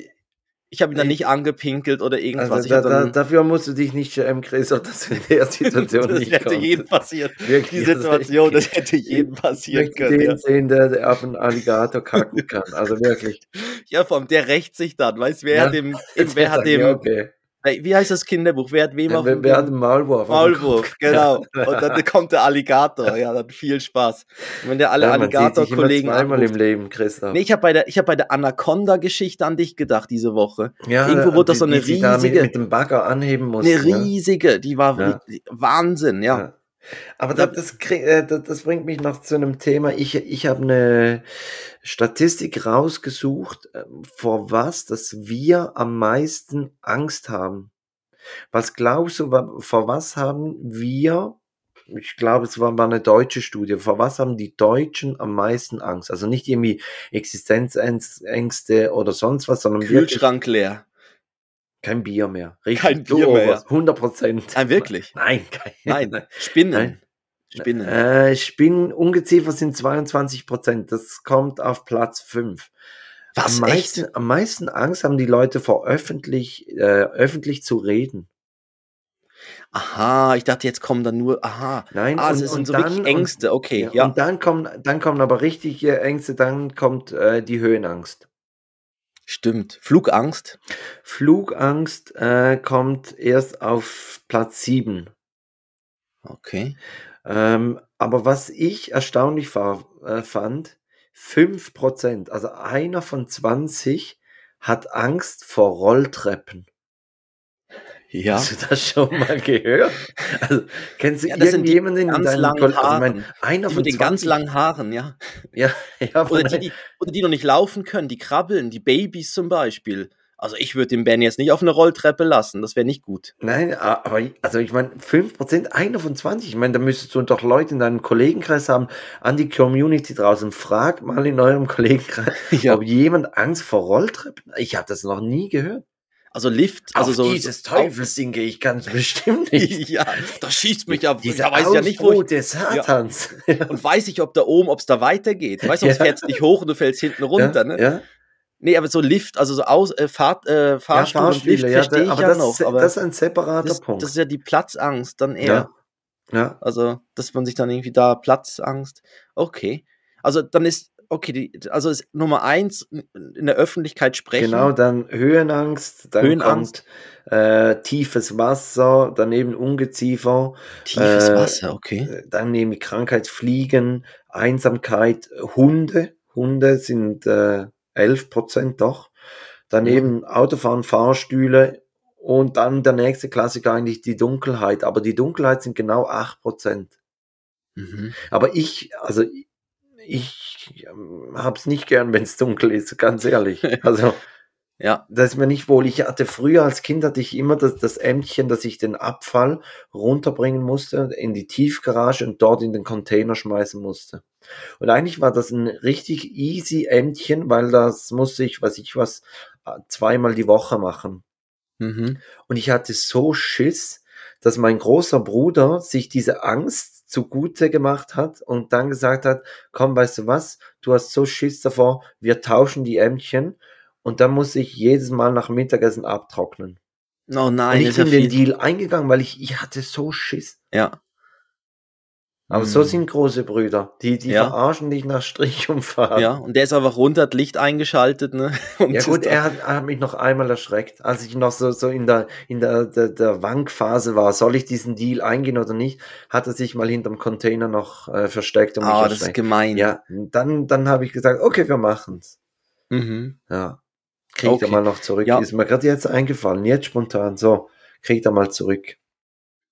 ich habe ihn dann nicht angepinkelt oder irgendwas. Also da, da, dafür musst du dich nicht schämen, Chris, dass du in der Situation das nicht Das hätte jedem passiert. Wirklich, die Situation, das hätte jedem passieren können. Den ja. sehen, der, der auf einen Alligator kacken kann. Also wirklich. Ja, vor allem, der rächt sich dann. Weißt du, wer ja, hat dem, wer hat dem, okay. Wie heißt das Kinderbuch? Wer hat wem auf dem Wer hat einen Maulwurf? Maulwurf, genau. Und dann kommt der Alligator. Ja, dann viel Spaß. Und wenn der alle ja, Alligator-Kollegen einmal im Leben, Christoph. Nee, ich habe bei der, ich habe bei der Anaconda-Geschichte an dich gedacht diese Woche. Ja, Irgendwo wurde das so eine riesige. mit, dem Bagger anheben muss. Eine riesige, die war. Wahnsinn, ja. Aber das, äh, das, das, bringt mich noch zu einem Thema. Ich, ich habe eine Statistik rausgesucht, ähm, vor was, dass wir am meisten Angst haben. Was glaubst du, vor was haben wir, ich glaube, es war mal eine deutsche Studie, vor was haben die Deutschen am meisten Angst? Also nicht irgendwie Existenzängste oder sonst was, sondern Kühlschrank leer. Kein Bier mehr. Richtig kein Bier mehr. 100 Prozent. Nein, wirklich? Nein, kein, nein. Spinnen. Nein. Spinnen. Äh, Spinnen, Ungeziefer sind 22 Prozent. Das kommt auf Platz 5. Was, am meisten, echt? am meisten Angst haben die Leute vor öffentlich, äh, öffentlich zu reden. Aha, ich dachte, jetzt kommen dann nur, aha. Nein, ah, und, es sind so dann, wirklich Ängste, okay, ja. Und dann kommen, dann kommen aber richtige Ängste, dann kommt äh, die Höhenangst. Stimmt. Flugangst? Flugangst äh, kommt erst auf Platz 7. Okay. Ähm, aber was ich erstaunlich war, äh, fand, 5%, also einer von 20 hat Angst vor Rolltreppen. Ja. Hast du das schon mal gehört? Also, kennst du ja, irgendjemanden in ganz langen Haaren. Also, mein, einer die von den ganz langen Haaren, ja. Ja, ja. Oder die, die, oder die noch nicht laufen können, die krabbeln, die Babys zum Beispiel. Also ich würde den Ben jetzt nicht auf eine Rolltreppe lassen, das wäre nicht gut. Nein, aber also ich meine, 5%, einer von 20, ich meine, da müsstest du doch Leute in deinem Kollegenkreis haben, an die Community draußen. Frag mal in eurem Kollegenkreis, ja. ob jemand Angst vor Rolltreppen. Ich habe das noch nie gehört. Also Lift, also Auf so. dieses Teufelsding gehe ich ganz bestimmt nicht. ja, das schießt mich ab. Diese Da weiß ich ja nicht, wo ich, des Satans. und weiß ich, ob da oben, ob es da weitergeht. Weißt du, es Ja. fährt nicht hoch und du fällst hinten runter, ja, ne? Ja, Nee, aber so Lift, also so aus, äh, Fahrt, äh, ja Fahrstuhl und Lift ja, verstehe ich aber ja das, noch. Aber das ist ein separater das, Punkt. das ist ja die Platzangst dann eher. ja. ja. Also, dass man sich dann irgendwie da Platzangst. Okay. Also dann ist, okay, die, also ist Nummer eins in der Öffentlichkeit sprechen. Genau, dann Höhenangst, dann Höhenangst. kommt äh, tiefes Wasser, daneben Ungeziefer, Tiefes äh, Wasser, okay. dann nehme ich Krankheit, Fliegen, Einsamkeit, Hunde. Hunde sind äh, 11 Prozent doch. Daneben Autofahren, Fahrstühle und dann der nächste Klassiker eigentlich die Dunkelheit. Aber die Dunkelheit sind genau 8 Prozent. Mhm. Aber ich, also ich ähm, hab's nicht gern, wenn es dunkel ist, ganz ehrlich. Also Ja. das ist mir nicht wohl. Ich hatte früher als Kind hatte ich immer das, das Ämtchen, dass ich den Abfall runterbringen musste in die Tiefgarage und dort in den Container schmeißen musste. Und eigentlich war das ein richtig easy Ämtchen, weil das musste ich, was ich was, zweimal die Woche machen. Mhm. Und ich hatte so Schiss, dass mein großer Bruder sich diese Angst zugute gemacht hat und dann gesagt hat, komm, weißt du was, du hast so Schiss davor, wir tauschen die Ämtchen und dann muss ich jedes Mal nach Mittagessen abtrocknen. Oh nein, und ich ja bin den. Deal eingegangen, weil ich, ich hatte so Schiss. Ja. Aber so sind große Brüder, die, die Ja. verarschen dich nach Strich und Faden. Ja, und der ist einfach runter, hat Licht eingeschaltet, ne? Und Ja gut, er hat, er hat mich noch einmal erschreckt, als ich noch so, so in der, in der, der, der Wankphase war, soll ich diesen Deal eingehen oder nicht, hat er sich mal hinterm Container noch äh, versteckt und mich Ah, das ist erschreckt. gemein. Ja, dann, dann habe ich gesagt, okay, wir machen's. Mhm. Ja. Kriegt Okay. er mal noch zurück. Ja. Ist mir gerade jetzt eingefallen, jetzt spontan, so, kriegt er mal zurück.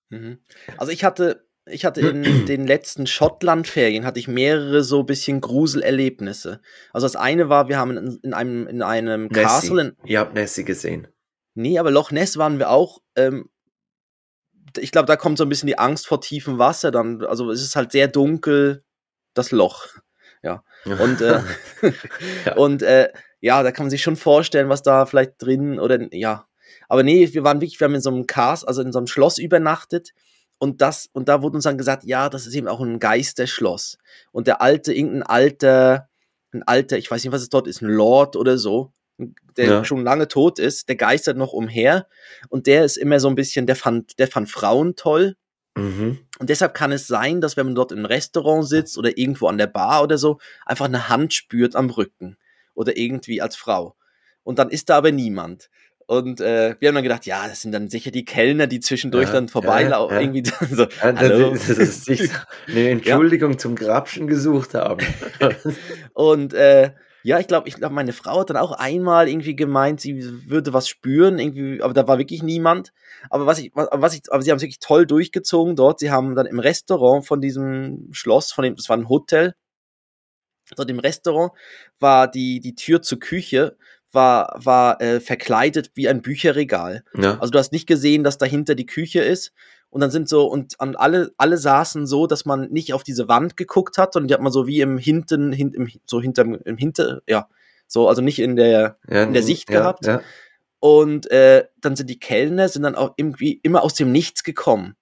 Mhm. Also ich hatte, ich hatte in den letzten Schottland-Ferien hatte ich mehrere so bisschen Gruselerlebnisse. Also das eine war, wir haben in, in einem, in einem Castle in, Ihr habt Nessie gesehen. Nee, aber Loch Ness waren wir auch. Ähm, ich glaube, da kommt so ein bisschen die Angst vor tiefem Wasser dann. Also es ist halt sehr dunkel, das Loch. Ja. Und, äh, Ja. und äh, ja, da kann man sich schon vorstellen, was da vielleicht drin oder ja. Aber nee, wir waren wirklich, wir haben in so einem Cast, also in so einem Schloss übernachtet. Und das, und da wurde uns dann gesagt, ja, das ist eben auch ein Geisterschloss. Und der alte, irgendein alter, ein alter, ich weiß nicht, was es dort ist, ein Lord oder so, der Ja. schon lange tot ist, der geistert noch umher. Und der ist immer so ein bisschen, der fand, der fand Frauen toll. Mhm. Und deshalb kann es sein, dass wenn man dort im Restaurant sitzt oder irgendwo an der Bar oder so, einfach eine Hand spürt am Rücken. Oder irgendwie als Frau. Und dann ist da aber niemand. Und äh, wir haben dann gedacht, ja, das sind dann sicher die Kellner, die zwischendurch Ja, dann vorbeilaufen. ja, ja. Irgendwie so, das, hallo. das ist sich eine Entschuldigung zum Grabschen gesucht haben. Und äh, ja, ich glaube, ich glaube, meine Frau hat dann auch einmal irgendwie gemeint, sie würde was spüren, irgendwie, aber da war wirklich niemand. Aber was ich, was, was ich, aber sie haben es wirklich toll durchgezogen dort. Sie haben dann im Restaurant von diesem Schloss, von dem, das war ein Hotel, dort im Restaurant war die, die Tür zur Küche war, war äh, verkleidet wie ein Bücherregal. ja. Also du hast nicht gesehen, dass dahinter die Küche ist. Und dann sind so, und an alle, alle saßen so, dass man nicht auf diese Wand geguckt hat, sondern die hat man so wie im hinten, hin, im, so hinterm, im hinter, ja, so, also nicht in der, ja, in der Sicht ja, gehabt. Ja. und äh, dann sind die Kellner, sind dann auch irgendwie immer aus dem Nichts gekommen.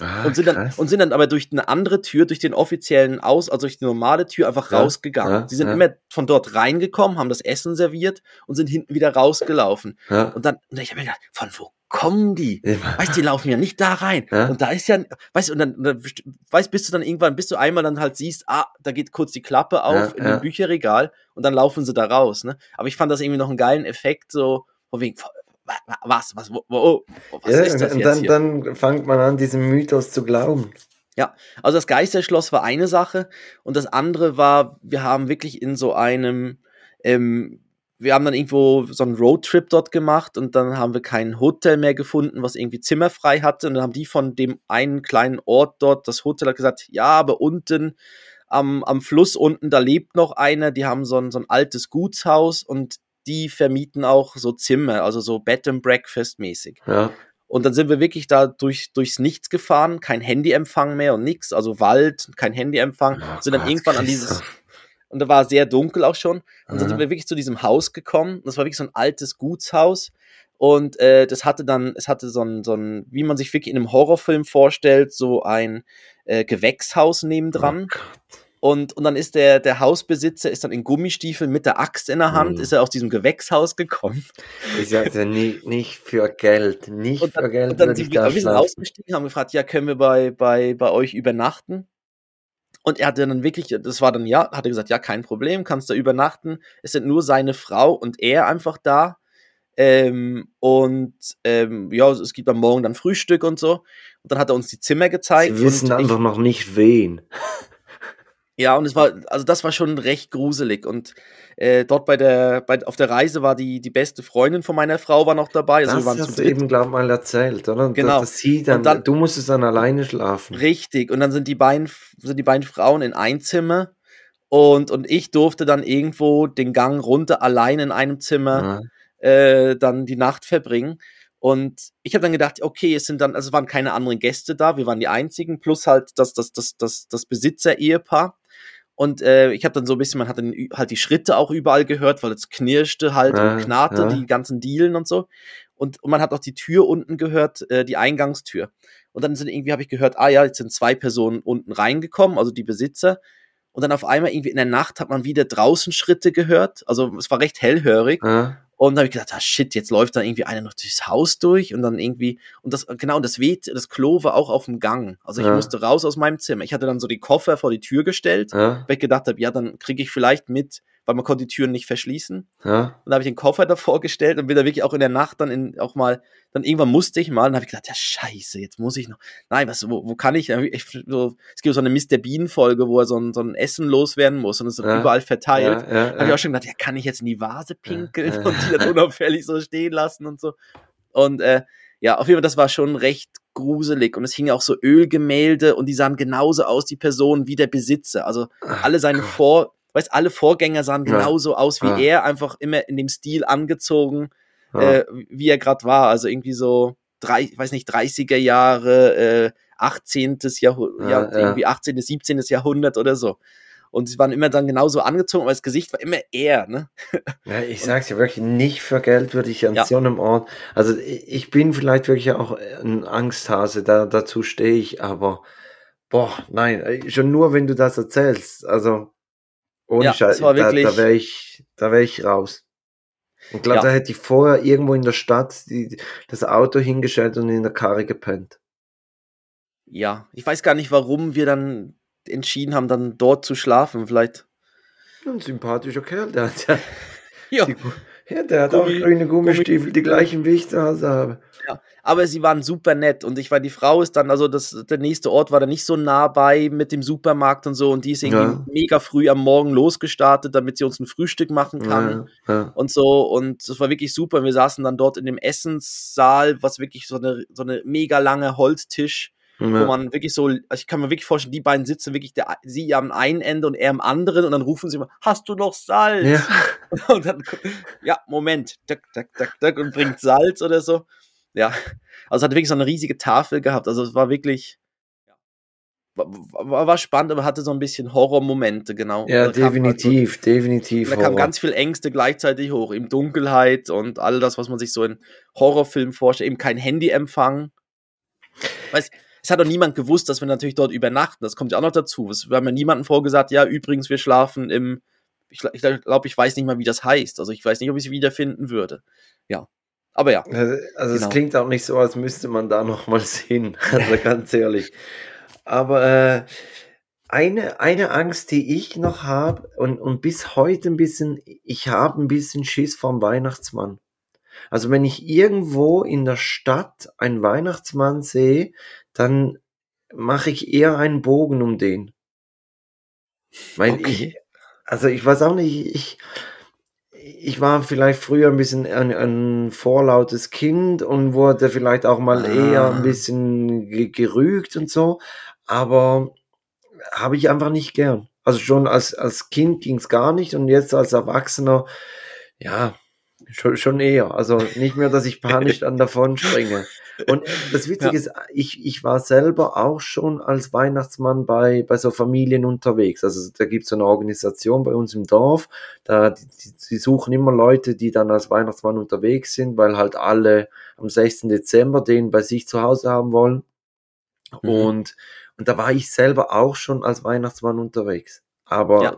Ah, und sind dann, und sind dann aber durch eine andere Tür, durch den offiziellen Aus, also durch die normale Tür einfach Ja, rausgegangen. ja, Sie sind ja. immer von dort reingekommen, haben das Essen serviert und sind hinten wieder rausgelaufen. Und dann, und ich habe mir gedacht, von wo kommen die? Weißt du, die laufen ja nicht da rein. Und da ist ja, weißt du, und dann, dann weißt, bist du dann irgendwann, bis du einmal dann halt siehst, ah, da geht kurz die Klappe auf in dem Bücherregal und dann laufen sie da raus, ne? Aber ich fand das irgendwie noch einen geilen Effekt, so, von wegen, was, was, wo, wo, was ja, ist das und dann, hier? dann fängt man an, diesem Mythos zu glauben. Also das Geisterschloss war eine Sache und das andere war, wir haben wirklich in so einem, ähm, wir haben dann irgendwo so einen Roadtrip dort gemacht und dann haben wir kein Hotel mehr gefunden, was irgendwie Zimmer frei hatte und dann haben die von dem einen kleinen Ort dort, das Hotel hat gesagt, ja, aber unten am, am Fluss unten, da lebt noch einer, die haben so ein, so ein altes Gutshaus und die vermieten auch so Zimmer, also so Bed and Breakfast mäßig. Ja. Und dann sind wir wirklich da durch, durchs Nichts gefahren, kein Handyempfang mehr und nix, also Wald, kein Handyempfang. Oh sind dann Gott, irgendwann an dieses, und da war sehr dunkel auch schon. Und dann sind wir wirklich zu diesem Haus gekommen. Das war wirklich so ein altes Gutshaus. Und äh, das hatte dann, es hatte so ein, so ein, wie man sich wirklich in einem Horrorfilm vorstellt, so ein äh, Gewächshaus nebendran. Oh Und, und dann ist der, der Hausbesitzer ist dann in Gummistiefeln mit der Axt in der Hand, Mhm. ist er aus diesem Gewächshaus gekommen. Ich sagte nie, nicht für Geld, nicht Und für dann, Geld und dann sind wir, sind ausgestiegen, haben gefragt, ja, können wir bei, bei, bei euch übernachten? Und er hatte dann wirklich, das war dann ja, hat er gesagt, ja, kein Problem, kannst da übernachten. Es sind nur seine Frau und er einfach da. Ähm, und ähm, ja, es gibt am Morgen dann Frühstück und so. Und dann hat er uns die Zimmer gezeigt. Sie wissen und ich, einfach noch nicht wen. Ja, und es war, also das war schon recht gruselig. Und äh, dort bei der, bei, auf der Reise war die, die beste Freundin von meiner Frau war noch dabei. Also wir Das waren zu hast du eben, glaub mal, erzählt, oder? Genau. Dass sie dann, Und dann- du musstest dann alleine schlafen. Richtig. Und dann sind die beiden, sind die beiden Frauen in ein Zimmer. Und, und ich durfte dann irgendwo den Gang runter allein in einem Zimmer Ja. äh, dann die Nacht verbringen. Und ich habe dann gedacht, okay, es sind dann, also es waren keine anderen Gäste da, wir waren die einzigen, plus halt das, das, das, das, das Besitzer-Ehepaar. Und äh, ich habe dann so ein bisschen, man hat dann halt die Schritte auch überall gehört, weil es knirschte halt Ja, und knarrte, ja. die ganzen Dielen und so. Und, und man hat auch die Tür unten gehört, äh, die Eingangstür. Und dann sind irgendwie, habe ich gehört, ah ja, jetzt sind zwei Personen unten reingekommen, also die Besitzer. Und dann auf einmal irgendwie in der Nacht hat man wieder draußen Schritte gehört. Also es war recht hellhörig. Ja. Und da habe ich gedacht, ah shit, jetzt läuft da irgendwie einer noch durchs Haus durch und dann irgendwie, und das, genau, das weht, das Klo war auch auf dem Gang. Also ich Ja. musste raus aus meinem Zimmer. Ich hatte dann so die Koffer vor die Tür gestellt, Ja. weil ich gedacht habe, ja, dann kriege ich vielleicht mit, weil man konnte die Türen nicht verschließen. Ja. Und da habe ich den Koffer davor gestellt und bin da wirklich auch in der Nacht dann in, auch mal, dann irgendwann musste ich mal, und habe ich gedacht, ja scheiße, jetzt muss ich noch, nein, was, wo, wo kann ich, ich so, es gibt so eine Mr. Bean Folge, wo er so ein, so ein Essen loswerden muss und es ist Ja. überall verteilt. Ja, ja, Habe ich auch schon gedacht, ja, kann ich jetzt in die Vase pinkeln und die dann unauffällig so stehen lassen und so. Und äh, ja, auf jeden Fall, das war schon recht gruselig. Und es hingen auch so Ölgemälde und die sahen genauso aus, die Person, wie der Besitzer. Also alle seine. Vor, weißt alle Vorgänger sahen Ja. genauso aus wie Ja. er, einfach immer in dem Stil angezogen, Ja. äh, wie er gerade war. Also irgendwie so, drei, weiß nicht, 30er Jahre, äh, 18. Jahrhundert, Ja, irgendwie 18., 17. Jahrhundert oder so. Und sie waren immer dann genauso angezogen, aber das Gesicht war immer er, ne? Ja, ich sag's ja wirklich, nicht für Geld würde ich an Ja. so einem Ort. Also ich bin vielleicht wirklich auch ein Angsthase, da, dazu stehe ich, aber boah, nein, äh, schon nur wenn du das erzählst. Also ohne Ja, Scheiß, da, da wäre ich, da wäre ich raus. Und glaube, Ja. da hätte ich vorher irgendwo in der Stadt die, das Auto hingestellt und in der Karre gepennt. Ja, ich weiß gar nicht, warum wir dann entschieden haben, dann dort zu schlafen. Vielleicht. Ein sympathischer Kerl, der hat ja, Ja, die, ja, der hat auch Gummi- grüne Gummistiefel, die gleichen wie ich zu Hause habe. aber sie waren super nett und ich war, die Frau ist dann, also das, der nächste Ort war dann nicht so nah bei mit dem Supermarkt und so und die ist irgendwie Ja. mega früh am Morgen losgestartet, damit sie uns ein Frühstück machen kann. Ja, ja. und so und das war wirklich super. Wir saßen dann dort in dem Essenssaal, was wirklich so eine so eine mega lange Holztisch, wo Ja. man wirklich so, also ich kann mir wirklich vorstellen, die beiden sitzen wirklich der, sie am einen Ende und er am anderen und dann rufen sie immer, hast du noch Salz? Ja. Und dann, ja, Moment, tak, tak, tak, tak, und bringt Salz oder so. Ja, also es hat wirklich so eine riesige Tafel gehabt. Also es war wirklich, war, war, spannend, aber hatte so ein bisschen Horrormomente, genau. Ja, kam halt so- definitiv, definitiv. da kam Horror. ganz viel Ängste gleichzeitig hoch, eben Dunkelheit und all das, was man sich so in Horrorfilmen vorstellt, eben kein Handyempfang. Weiß, es hat doch niemand gewusst, dass wir natürlich dort übernachten. Das kommt ja auch noch dazu. Es- Wir haben ja niemandem vorgesagt, ja, übrigens, wir schlafen im, ich glaube, ich, weiß nicht mal, wie das heißt. Also ich weiß nicht, ob ich es wiederfinden würde. Ja. Aber ja. Also, also Genau. es klingt auch nicht so, als müsste man da nochmals hin. Also ganz ehrlich. Aber äh, eine, eine Angst, die ich noch habe und, und bis heute ein bisschen, ich habe ein bisschen Schiss vom Weihnachtsmann. Also wenn ich irgendwo in der Stadt einen Weihnachtsmann sehe, dann mache ich eher einen Bogen um den. Weil ich, also ich weiß auch nicht, ich, ich war vielleicht früher ein bisschen ein, ein vorlautes Kind und wurde vielleicht auch mal Ah. eher ein bisschen ge- gerügt und so, aber habe ich einfach nicht gern. Also schon als, als Kind ging es gar nicht und jetzt als Erwachsener, ja, Schon, schon eher. Also nicht mehr, dass ich panisch dann davon springe. Und das Witzige Ja. ist, ich, ich war selber auch schon als Weihnachtsmann bei, bei so Familien unterwegs. Also da gibt es so eine Organisation bei uns im Dorf. Da, die, die, suchen immer Leute, die dann als Weihnachtsmann unterwegs sind, weil halt alle am 16. Dezember den bei sich zu Hause haben wollen. Mhm. Und, und da war ich selber auch schon als Weihnachtsmann unterwegs. Aber Ja.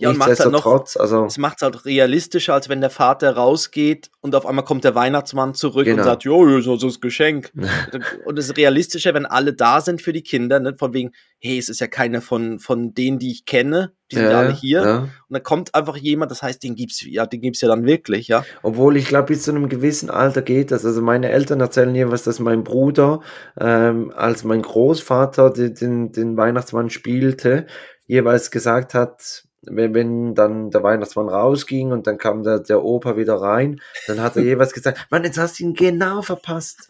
Ja, und macht's halt noch- also Es macht es halt realistischer, als wenn der Vater rausgeht und auf einmal kommt der Weihnachtsmann zurück und Genau. sagt, jo, hier ist noch so das Geschenk. und es ist realistischer, wenn alle da sind für die Kinder, ne? von wegen, hey, es ist ja keiner von, von denen, die ich kenne, die sind Ja, alle hier. ja. Und dann kommt einfach jemand, das heißt, den gibt's ja, den gibt's ja dann wirklich, ja. Obwohl ich glaube, bis zu einem gewissen Alter geht das. Also meine Eltern erzählen jeweils, dass mein Bruder, ähm, als mein Großvater den, den, den Weihnachtsmann spielte, jeweils gesagt hat, wenn, wenn dann der Weihnachtsmann rausging und dann kam der, der Opa wieder rein, dann hat er jeweils gesagt, Mann, jetzt hast du ihn genau verpasst.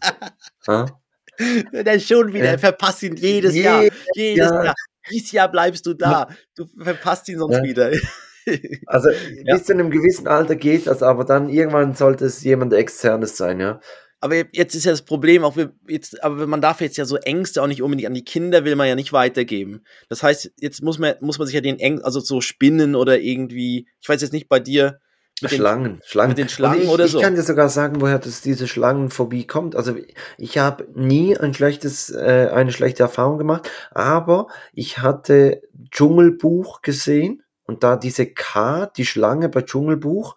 ja? Der schon wieder, er verpasst ihn jedes Je- Jahr. Jedes Jahr. Jahr. Dieses Jahr bleibst du da. Du verpasst ihn sonst Ja. wieder. Also Ja. bis zu einem gewissen Alter geht das, aber dann irgendwann sollte es jemand externes sein, ja. Aber jetzt ist ja das Problem, auch wir jetzt, aber man darf jetzt ja so Ängste auch nicht unbedingt an die Kinder will man ja nicht weitergeben. Das heißt, jetzt muss man, muss man sich ja den Ängsten, also so Spinnen oder irgendwie, ich weiß jetzt nicht bei dir, mit den, Schlangen, Schlangen. mit den Schlangen ich, oder ich so. kann dir sogar sagen, woher das, diese Schlangenphobie kommt. Also ich habe nie ein schlechtes, äh, eine schlechte Erfahrung gemacht, aber ich hatte Dschungelbuch gesehen und da diese K, die Schlange bei Dschungelbuch.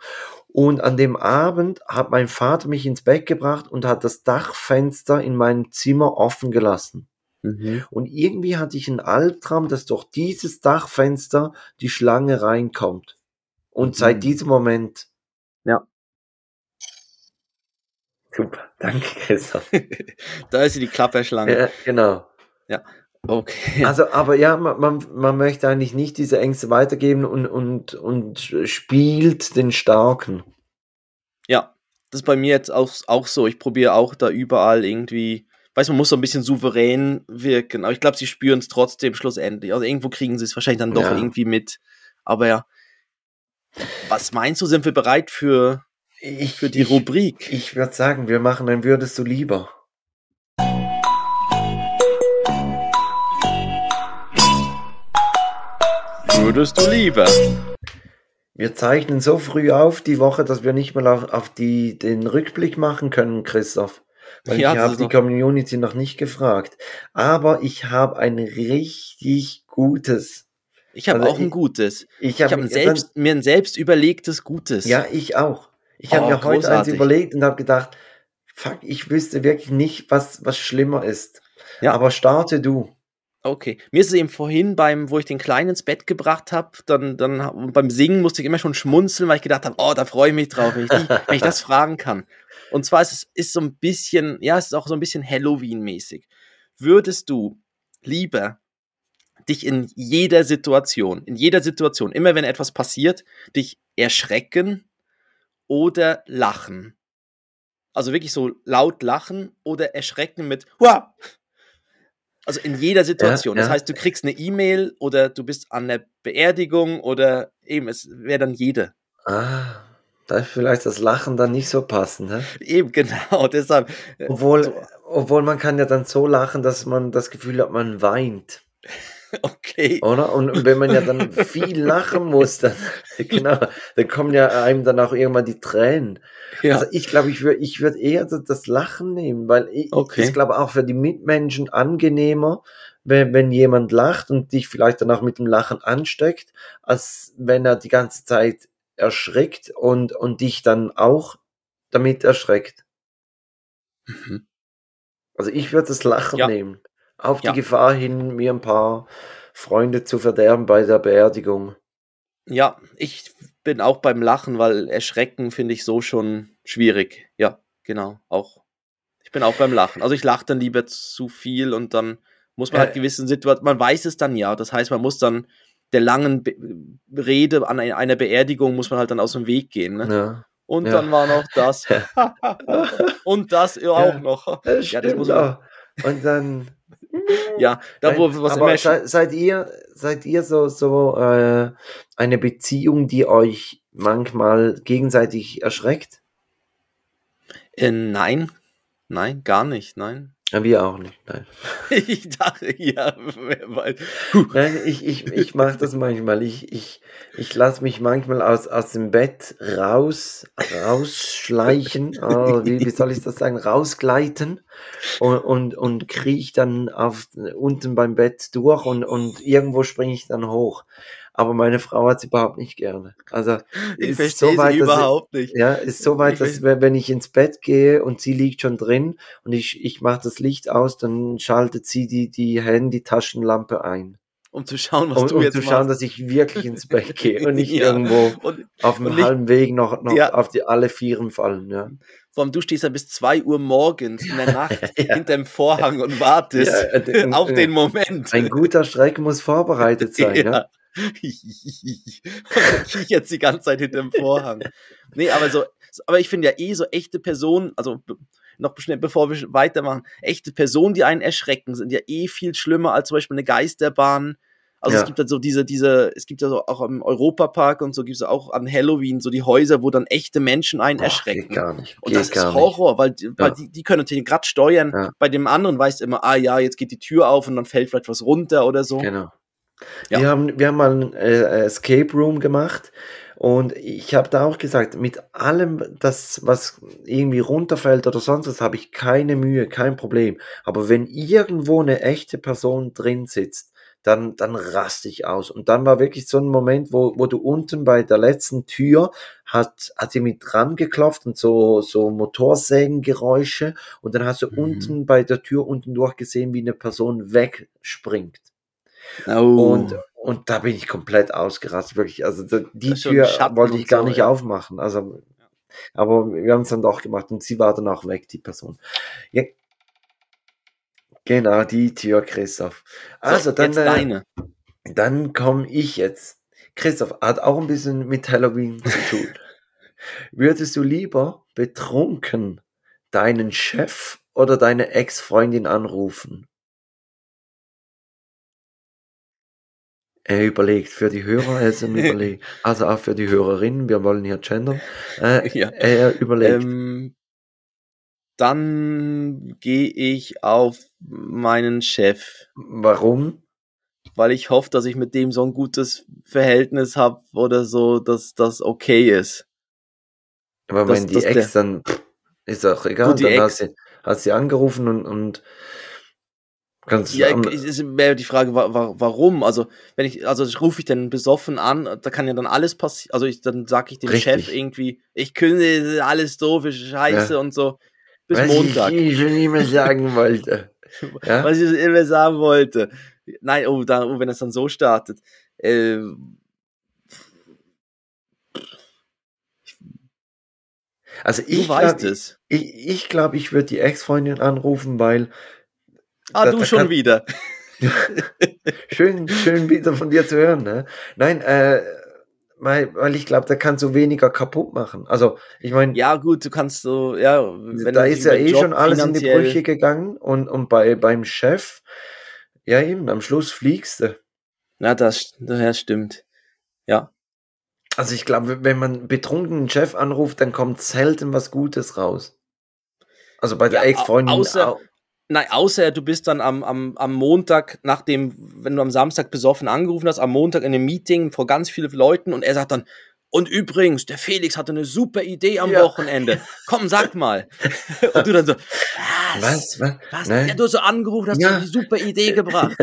Und an dem Abend hat mein Vater mich ins Bett gebracht und hat das Dachfenster in meinem Zimmer offen gelassen. Mhm. Und irgendwie hatte ich einen Albtraum, dass durch dieses Dachfenster die Schlange reinkommt. Und seit Mhm. diesem Moment. Ja. Super, danke Christoph. Da ist sie die Klapperschlange. ja, genau. Okay. Also, aber ja, man, man, man möchte eigentlich nicht diese Ängste weitergeben und, und, und spielt den Starken. Ja, das ist bei mir jetzt auch, auch so. Ich probiere auch da überall irgendwie, weiß man muss so ein bisschen souverän wirken, aber ich glaube, sie spüren es trotzdem schlussendlich. Also irgendwo kriegen sie es wahrscheinlich dann doch Ja. irgendwie mit. Aber ja. Was meinst du, sind wir bereit für, Ich, für die ich, Rubrik? ich würde sagen, wir machen ein Würdest du lieber. Würdest du lieber? Wir zeichnen so früh auf die Woche, dass wir nicht mal auf, auf die, den Rückblick machen können, Christoph. Weil Ja, ich habe die Community noch nicht gefragt. Aber ich habe ein richtig gutes. Ich habe Also auch ein ich- gutes. Ich Ich habe habe ein selbst, mir ein selbst überlegtes Gutes. Ja, ich auch. Ich habe Oh, mir heute eins großartig. überlegt und habe gedacht, fuck, ich wüsste wirklich nicht, was, was schlimmer ist. Ja. Aber starte du. Okay. Mir ist es eben vorhin beim, wo ich den Kleinen ins Bett gebracht habe, dann, dann beim Singen musste ich immer schon schmunzeln, weil ich gedacht habe, oh, da freue ich mich drauf, wenn ich, die, wenn ich das fragen kann. Und zwar ist es ist so ein bisschen, ja, es ist auch so ein bisschen Halloween-mäßig. Würdest du lieber dich in jeder Situation, in jeder Situation, immer wenn etwas passiert, dich erschrecken oder lachen? Also wirklich so laut lachen oder erschrecken mit Hua! Also in jeder Situation. Das ja. heißt, du kriegst eine E-Mail oder du bist an der Beerdigung oder eben, es wäre dann jede. Ah, da ist vielleicht das Lachen dann nicht so passend. Ne? Eben, genau. Deshalb. äh, Obwohl, so, obwohl man kann ja dann so lachen, dass man das Gefühl hat, man weint. okay. Oder? Und wenn man ja dann viel lachen muss, dann, genau, dann kommen ja einem dann auch irgendwann die Tränen. Ja. Also ich glaube, ich würde ich würd eher das, Lachen nehmen, weil ich, Okay. ich glaube auch für die Mitmenschen angenehmer, wenn, wenn jemand lacht und dich vielleicht dann auch mit dem Lachen ansteckt, als wenn er die ganze Zeit erschrickt und, und dich dann auch damit erschreckt. Mhm. Also ich würde das Lachen Ja. nehmen. Auf Ja. die Gefahr hin, mir ein paar Freunde zu verderben bei der Beerdigung. Ja, ich bin auch beim Lachen, weil Erschrecken finde ich so schon schwierig. Ja, genau. Auch. Ich bin auch beim Lachen. Also ich lache dann lieber zu viel und dann muss man Äh. halt gewissen Situationen, man weiß es dann ja. Das heißt, man muss dann der langen Be Rede an ein- einer Beerdigung muss man halt dann aus dem Weg gehen. Ne? Ja. Und Ja. dann war noch das. und das auch noch. Das Ja, das muss man. auch. Und dann. Ja, da wo was Aber se, seid ihr, seid ihr so, so äh, eine Beziehung, die euch manchmal gegenseitig erschreckt? Äh, nein, nein, gar nicht, nein. Ja, wir auch nicht, nein. ich dachte, ja, wer weiß. Nein, ich, ich, ich mache das manchmal. Ich, ich, ich lasse mich manchmal aus, aus dem Bett raus, rausschleichen, oh, wie, wie soll ich das sagen, rausgleiten und, und, und kriege dann auf, unten beim Bett durch und, und irgendwo springe ich dann hoch. Aber meine Frau hat es überhaupt nicht gerne. Also Ich ist verstehe so weit, sie überhaupt nicht. ja, ist so weit, Ich dass wenn ich ins Bett gehe und sie liegt schon drin und ich, ich mache das Licht aus, dann schaltet sie die, die Handy-Taschenlampe ein. Um zu schauen, was Um, du um jetzt zu schauen, machst. dass ich wirklich ins Bett gehe und nicht Ja. irgendwo Und auf dem halben Weg noch, noch Ja. auf die alle Vieren fallen. Ja. vor allem, du stehst ja bis 2 Uhr morgens in der Nacht Ja. hinter dem Vorhang und wartest Ja, äh, auf äh, den Moment. Ein guter Streck muss vorbereitet sein. Ja. Und dann kichert die ganze Zeit hinter dem Vorhang. Nee, aber so, aber ich finde ja eh so echte Personen, also noch schnell, bevor wir weitermachen, echte Personen, die einen erschrecken, sind ja eh viel schlimmer als zum Beispiel eine Geisterbahn. Also Ja. es gibt halt so diese, diese, es gibt ja so auch im Europapark und so gibt es auch an Halloween so die Häuser, wo dann echte Menschen einen Boah, erschrecken. Geht gar nicht. Und geht das gar ist Horror, weil, die- weil Ja. die, die können natürlich gerade steuern. Ja. Bei dem anderen weißt du immer, ah ja, jetzt geht die Tür auf und dann fällt vielleicht was runter oder so. nicht. Genau. Ja. Wir, haben, wir haben mal ein äh, Escape Room gemacht und ich habe da auch gesagt, mit allem, das, was irgendwie runterfällt oder sonst was, habe ich keine Mühe, kein Problem. Aber wenn irgendwo eine echte Person drin sitzt, dann, dann raste ich aus. Und dann war wirklich so ein Moment, wo, wo du unten bei der letzten Tür hat, hat sie mit dran geklopft und so, so Motorsägengeräusche und dann hast du Mhm. unten bei der Tür unten durch gesehen, wie eine Person wegspringt. Oh. Und, und da bin ich komplett ausgerastet, wirklich. Also die Tür wollte ich gar nicht ja. aufmachen. Also, aber wir haben es dann doch gemacht und sie war dann auch weg, die Person. Ja, genau, die Tür, Christoph. Also, so, dann, äh, deine. dann komme ich jetzt. Christoph hat auch ein bisschen mit Halloween zu tun. Würdest du lieber betrunken deinen Chef oder deine Ex-Freundin anrufen? Er überlegt für die Hörer, er ist Überlegen. Also auch für die Hörerinnen, wir wollen hier gendern. Äh, Ja. Er überlegt. Ähm, dann gehe ich auf meinen Chef, Warum? weil ich hoffe, dass ich mit dem so ein gutes Verhältnis habe oder so, dass das okay ist. Aber wenn die Ex dann, ist auch egal, Gut, dann Ex- hast sie, hast sie angerufen und, und kannst Ja, ist mehr die Frage, wa wa warum? Also, wenn ich, also rufe ich dann besoffen an, da kann ja dann alles passieren. Also ich, dann sage ich dem Richtig. Chef irgendwie, ich kündige alles doof, ist scheiße Ja. und so. Bis Was Montag. Ich schon immer sagen wollte. Ja? was ich immer sagen wollte. Nein, oh, da, oh wenn es dann so startet. Äh, Also du ich weißt glaube, es. ich, ich, glaub, ich würde die Ex-Freundin anrufen, weil Ah, da- du da schon kann- wieder. schön, schön wieder von dir zu hören. Ne? Nein, äh, weil, weil ich glaube, da kannst du weniger kaputt machen. Also ich meine, Ja, gut, du kannst so, ja, wenn da ist ja eh Job schon alles in die Brüche gegangen und, und bei, beim Chef, ja eben, am Schluss fliegst du. Ja, das, das stimmt. Ja. Also ich glaube, wenn man betrunkenen Chef anruft, dann kommt selten was Gutes raus. Also bei der Ja, Ex-Freundin außer- au- Nein, außer du bist dann am, am, am Montag, nachdem, wenn du am Samstag besoffen angerufen hast, am Montag in einem Meeting vor ganz vielen Leuten und er sagt dann, und übrigens, der Felix hatte eine super Idee am Ja. Wochenende. Komm, sag mal. Und du dann so, was? Was? Was? Was? Nein. Ja, du hast so angerufen, hast Ja. du die super Idee gebracht.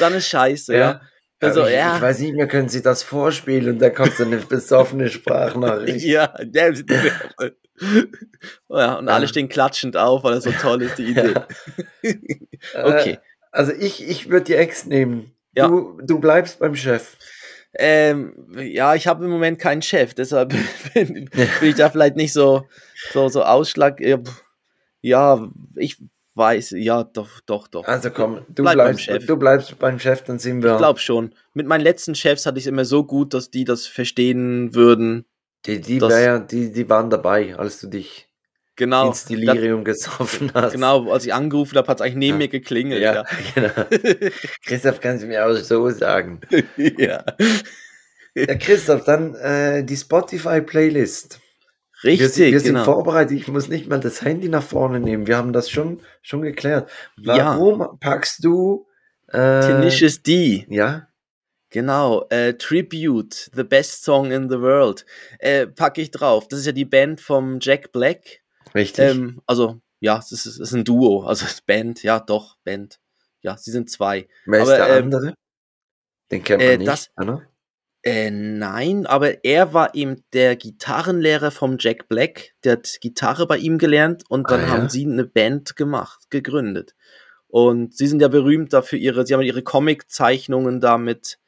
dann ist scheiße, ja. Ja. Also, ich, ja. ich weiß nicht mehr, können Sie das vorspielen und da kommt so eine besoffene Sprachnachricht. Ja, der, ja, und alle Ja. stehen klatschend auf, weil das so toll ist, die Idee. Okay. Äh, also ich, ich würde die Ex nehmen. Ja. Du, du bleibst beim Chef. Ähm, ja, ich habe im Moment keinen Chef, deshalb bin, bin ich da vielleicht nicht so, so, so Ausschlag. ja, ich weiß, ja, doch, doch, doch. Also komm, du Bleib beim bleibst, Chef. du bleibst beim Chef, dann sind wir. Ich glaube schon. Mit meinen letzten Chefs hatte ich es immer so gut, dass die das verstehen würden. Die, die, das- wär, die, die waren dabei, als du dich Genau. ins Delirium gesoffen hast. Genau, als ich angerufen habe, hat es eigentlich neben Ja. mir geklingelt. Ja, Ja. genau. Christoph, kannst du mir auch so sagen. ja. Ja, Christoph, dann äh, die Spotify-Playlist. Richtig, wir, sind, wir sind genau. vorbereitet. Ich muss nicht mal das Handy nach vorne nehmen. Wir haben das schon, schon geklärt. Warum packst du äh, Tenacious D? Ja. Genau, äh, Tribute, the best song in the world, äh, packe ich drauf. Das ist ja die Band vom Jack Black. Richtig. Ähm, also, ja, es ist, es ist ein Duo, also Band, ja, doch, Band. Ja, sie sind zwei. Wer ist der ähm, andere? Den kennt man äh, nicht, das, oder? Äh, nein, aber er war eben der Gitarrenlehrer vom Jack Black. Der hat Gitarre bei ihm gelernt und dann Ah, ja? haben sie eine Band gemacht, gegründet. Und sie sind ja berühmt dafür ihre, sie haben ihre Comic-Zeichnungen da mit,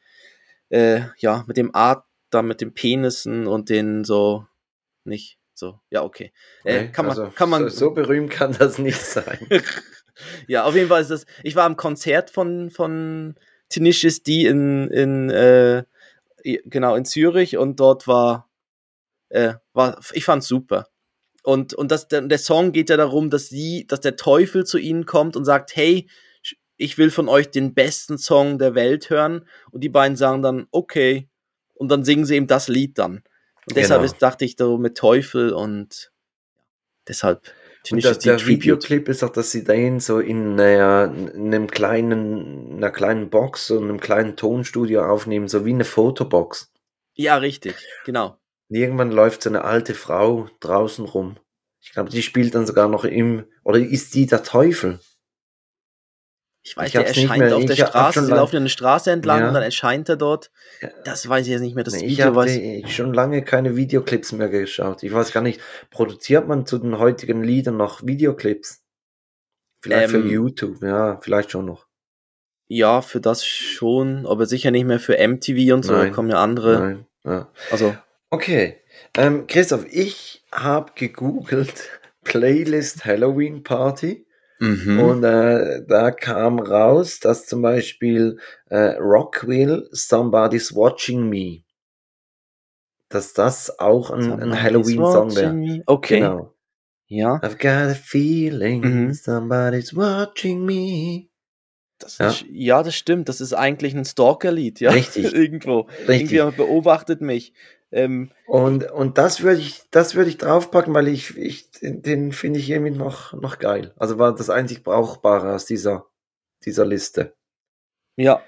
äh, ja, mit dem Art, da mit den Penissen und den so, nicht so, ja, okay. Äh, Nee, kann man, also kann man, so, so berühmt kann das nicht sein. ja, auf jeden Fall ist das. Ich war am Konzert von, von Tenacious D in, in äh, genau, in Zürich und dort war, äh, war ich fand's super. Und, und das, der, der Song geht ja darum, dass sie, dass der Teufel zu ihnen kommt und sagt, hey, ich will von euch den besten Song der Welt hören. Und die beiden sagen dann, okay. Und dann singen sie eben das Lied dann. Und deshalb Genau. ist, dachte ich so mit Teufel und deshalb Und das, der. Videoclip ist auch, dass sie den so in, einer, in einem kleinen, einer kleinen Box und einem kleinen Tonstudio aufnehmen, so wie eine Fotobox. Ja, richtig, genau. Und irgendwann läuft so eine alte Frau draußen rum. Ich glaube, die spielt dann sogar noch im, oder ist die der Teufel? Ich weiß, Ich der erscheint mehr- auf der ich Straße, sie laufen eine Straße entlang Ja. und dann erscheint er dort. Das weiß ich jetzt nicht mehr. Das Nee, ich Video habe weiß schon lange keine Videoclips mehr geschaut. Ich weiß gar nicht, produziert man zu den heutigen Liedern noch Videoclips? Vielleicht Ähm, für YouTube, ja, vielleicht schon noch. Ja, für das schon, aber sicher nicht mehr für MTV und so. Da Nein. kommen ja andere. Nein. Ja. Also, Okay, ähm, Christoph, ich habe gegoogelt Playlist Halloween Party mhm. und äh, da kam raus, dass zum Beispiel äh, Rockville Somebody's Watching Me, dass das auch ein, ein Halloween-Song wäre. Okay. Genau. Ja, I've got a feeling Mhm. somebody's watching me. das Ja. Ist, ja, das stimmt. Das ist eigentlich ein Stalker-Lied, ja. Richtig. Irgendwo. Richtig. Irgendjemand beobachtet mich. Ähm, Und, und das würde ich, das würde ich draufpacken, weil ich, ich den, finde ich irgendwie noch, noch geil. Also war das einzig Brauchbare aus dieser, dieser Liste. ja,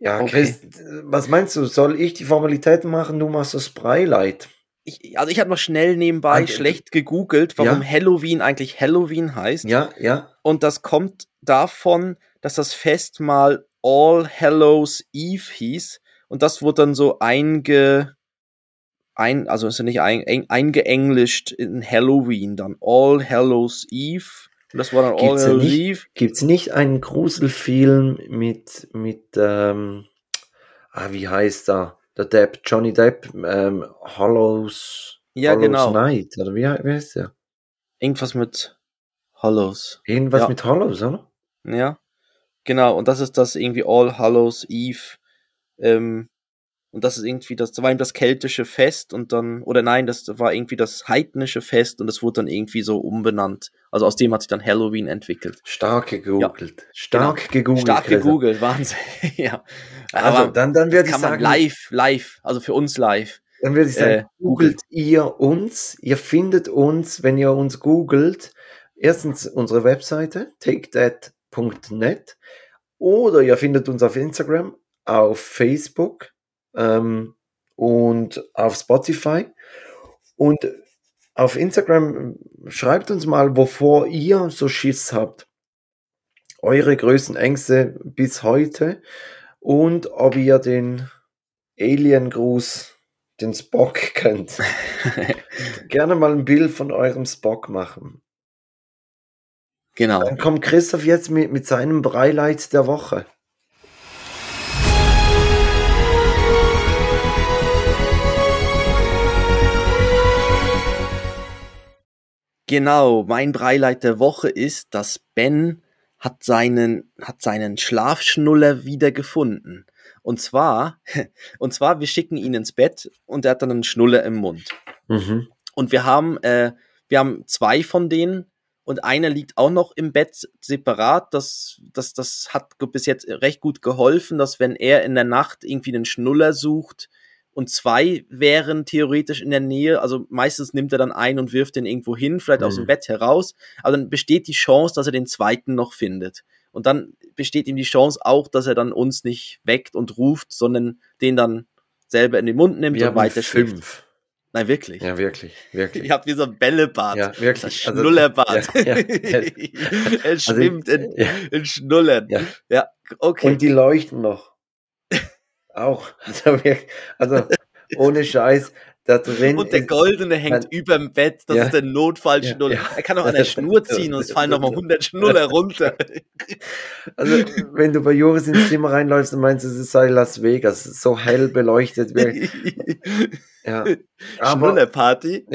Ja, Okay. Chris, was meinst du? Soll ich die Formalitäten machen? Du machst das Breileit. ich, also ich habe noch schnell nebenbei du- schlecht gegoogelt, warum Ja. Halloween eigentlich Halloween heißt. Ja, ja. Und das kommt davon, dass das Fest mal All Hallows Eve hieß. Und das wurde dann so einge, ein, also ist ja nicht ein, eng, eingeenglischt in Halloween, dann All Hallows Eve. Und das war dann All Gibt's Hallows nicht. Eve. Gibt's nicht einen Gruselfilm mit, mit, ähm, ah, wie heißt er? Der Depp, Johnny Depp, ähm, Hollows, Ja, Hollows genau. Night, oder wie, wie heißt der? Irgendwas mit Hollows. Irgendwas Ja. mit Hollows, oder? Ja, genau. Und das ist das irgendwie All Hallows Eve. Ähm, und das ist irgendwie das, das war eben das keltische Fest und dann, oder nein, das war irgendwie das heidnische Fest und das wurde dann irgendwie so umbenannt. Also aus dem hat sich dann Halloween entwickelt. Stark gegoogelt. Stark gegoogelt. Stark Christoph. gegoogelt, Wahnsinn. ja. Also, Aber dann, dann würde ich kann man sagen, live, live, also für uns live. dann würde ich sagen, äh, googelt ihr uns. Ihr findet uns, wenn ihr uns googelt, erstens unsere Webseite, takethat.net oder ihr findet uns auf Instagram, auf Facebook ähm, und auf Spotify. Und auf Instagram schreibt uns mal, wovor ihr so Schiss habt. Eure größten Ängste bis heute und ob ihr den Alien-Gruß, den Spock kennt. Gerne mal ein Bild von eurem Spock machen. genau. Dann kommt Christoph jetzt mit, mit seinem Breileit der Woche. Genau, mein Breileit der Woche ist, dass Ben hat seinen, hat seinen Schlafschnuller wieder gefunden. Und zwar, und zwar, wir schicken ihn ins Bett und er hat dann einen Schnuller im Mund. Mhm. Und wir haben, äh, wir haben zwei von denen und einer liegt auch noch im Bett separat. Das, das, das hat bis jetzt recht gut geholfen, dass wenn er in der Nacht irgendwie den Schnuller sucht und zwei wären theoretisch in der Nähe. Also meistens nimmt er dann einen und wirft den irgendwo hin, vielleicht aus dem Mhm. Bett heraus. Aber dann besteht die Chance, dass er den zweiten noch findet. Und dann besteht ihm die Chance auch, dass er dann uns nicht weckt und ruft, sondern den dann selber in den Mund nimmt Wir und weiter fünf. Nein, wirklich. Ja, wirklich, wirklich. Ihr habt wie so ein Bällebad. Ja, Das wirklich. Also, Schnullerbad. ja, ja, ja. er schwimmt in, ja. in Schnullern. Ja. Ja, okay. Und die leuchten noch. Auch. Also, wirklich, also ohne Scheiß, da drin Und der ist, Goldene hängt Man- überm Bett, das Ja. ist der Notfallschnuller. Ja, ja. Er kann auch an der Schnur ziehen und es fallen nochmal 100 Schnuller runter. also wenn du bei Joris ins Zimmer reinläufst und meinst, es sei Las Vegas, so hell beleuchtet. Ja. Aber, Schnullerparty.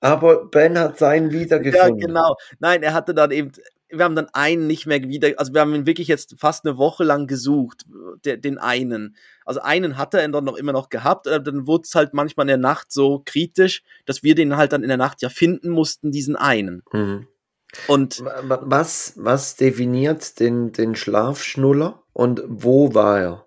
aber Ben hat seinen Ja, wiedergefunden. genau. Nein, er hatte dann eben, wir haben dann einen nicht mehr wieder, also wir haben ihn wirklich jetzt fast eine Woche lang gesucht, der, den einen. Also einen hatte er dann noch immer noch gehabt, aber dann wurde es halt manchmal in der Nacht so kritisch, dass wir den halt dann in der Nacht ja finden mussten, diesen einen. Mhm. Und Wa- wa- Was, was definiert den, den Schlafschnuller und wo war er?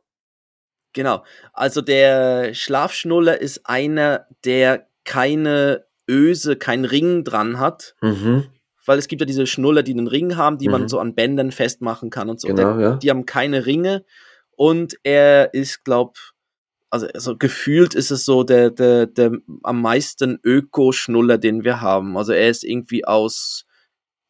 Genau. Also der Schlafschnuller ist einer, der keine Öse, keinen Ring dran hat. Mhm. Weil es gibt ja diese Schnuller, die einen Ring haben, die man Mhm. so an Bändern festmachen kann und so. Genau, Der, ja. Die haben keine Ringe und er ist, glaub, also, also gefühlt ist es so der, der, der am meisten Öko-Schnuller, den wir haben. Also er ist irgendwie aus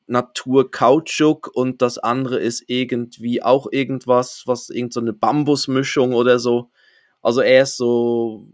Natur Kautschuk und das andere ist irgendwie auch irgendwas, was irgend so eine Bambusmischung oder so. Also er ist so.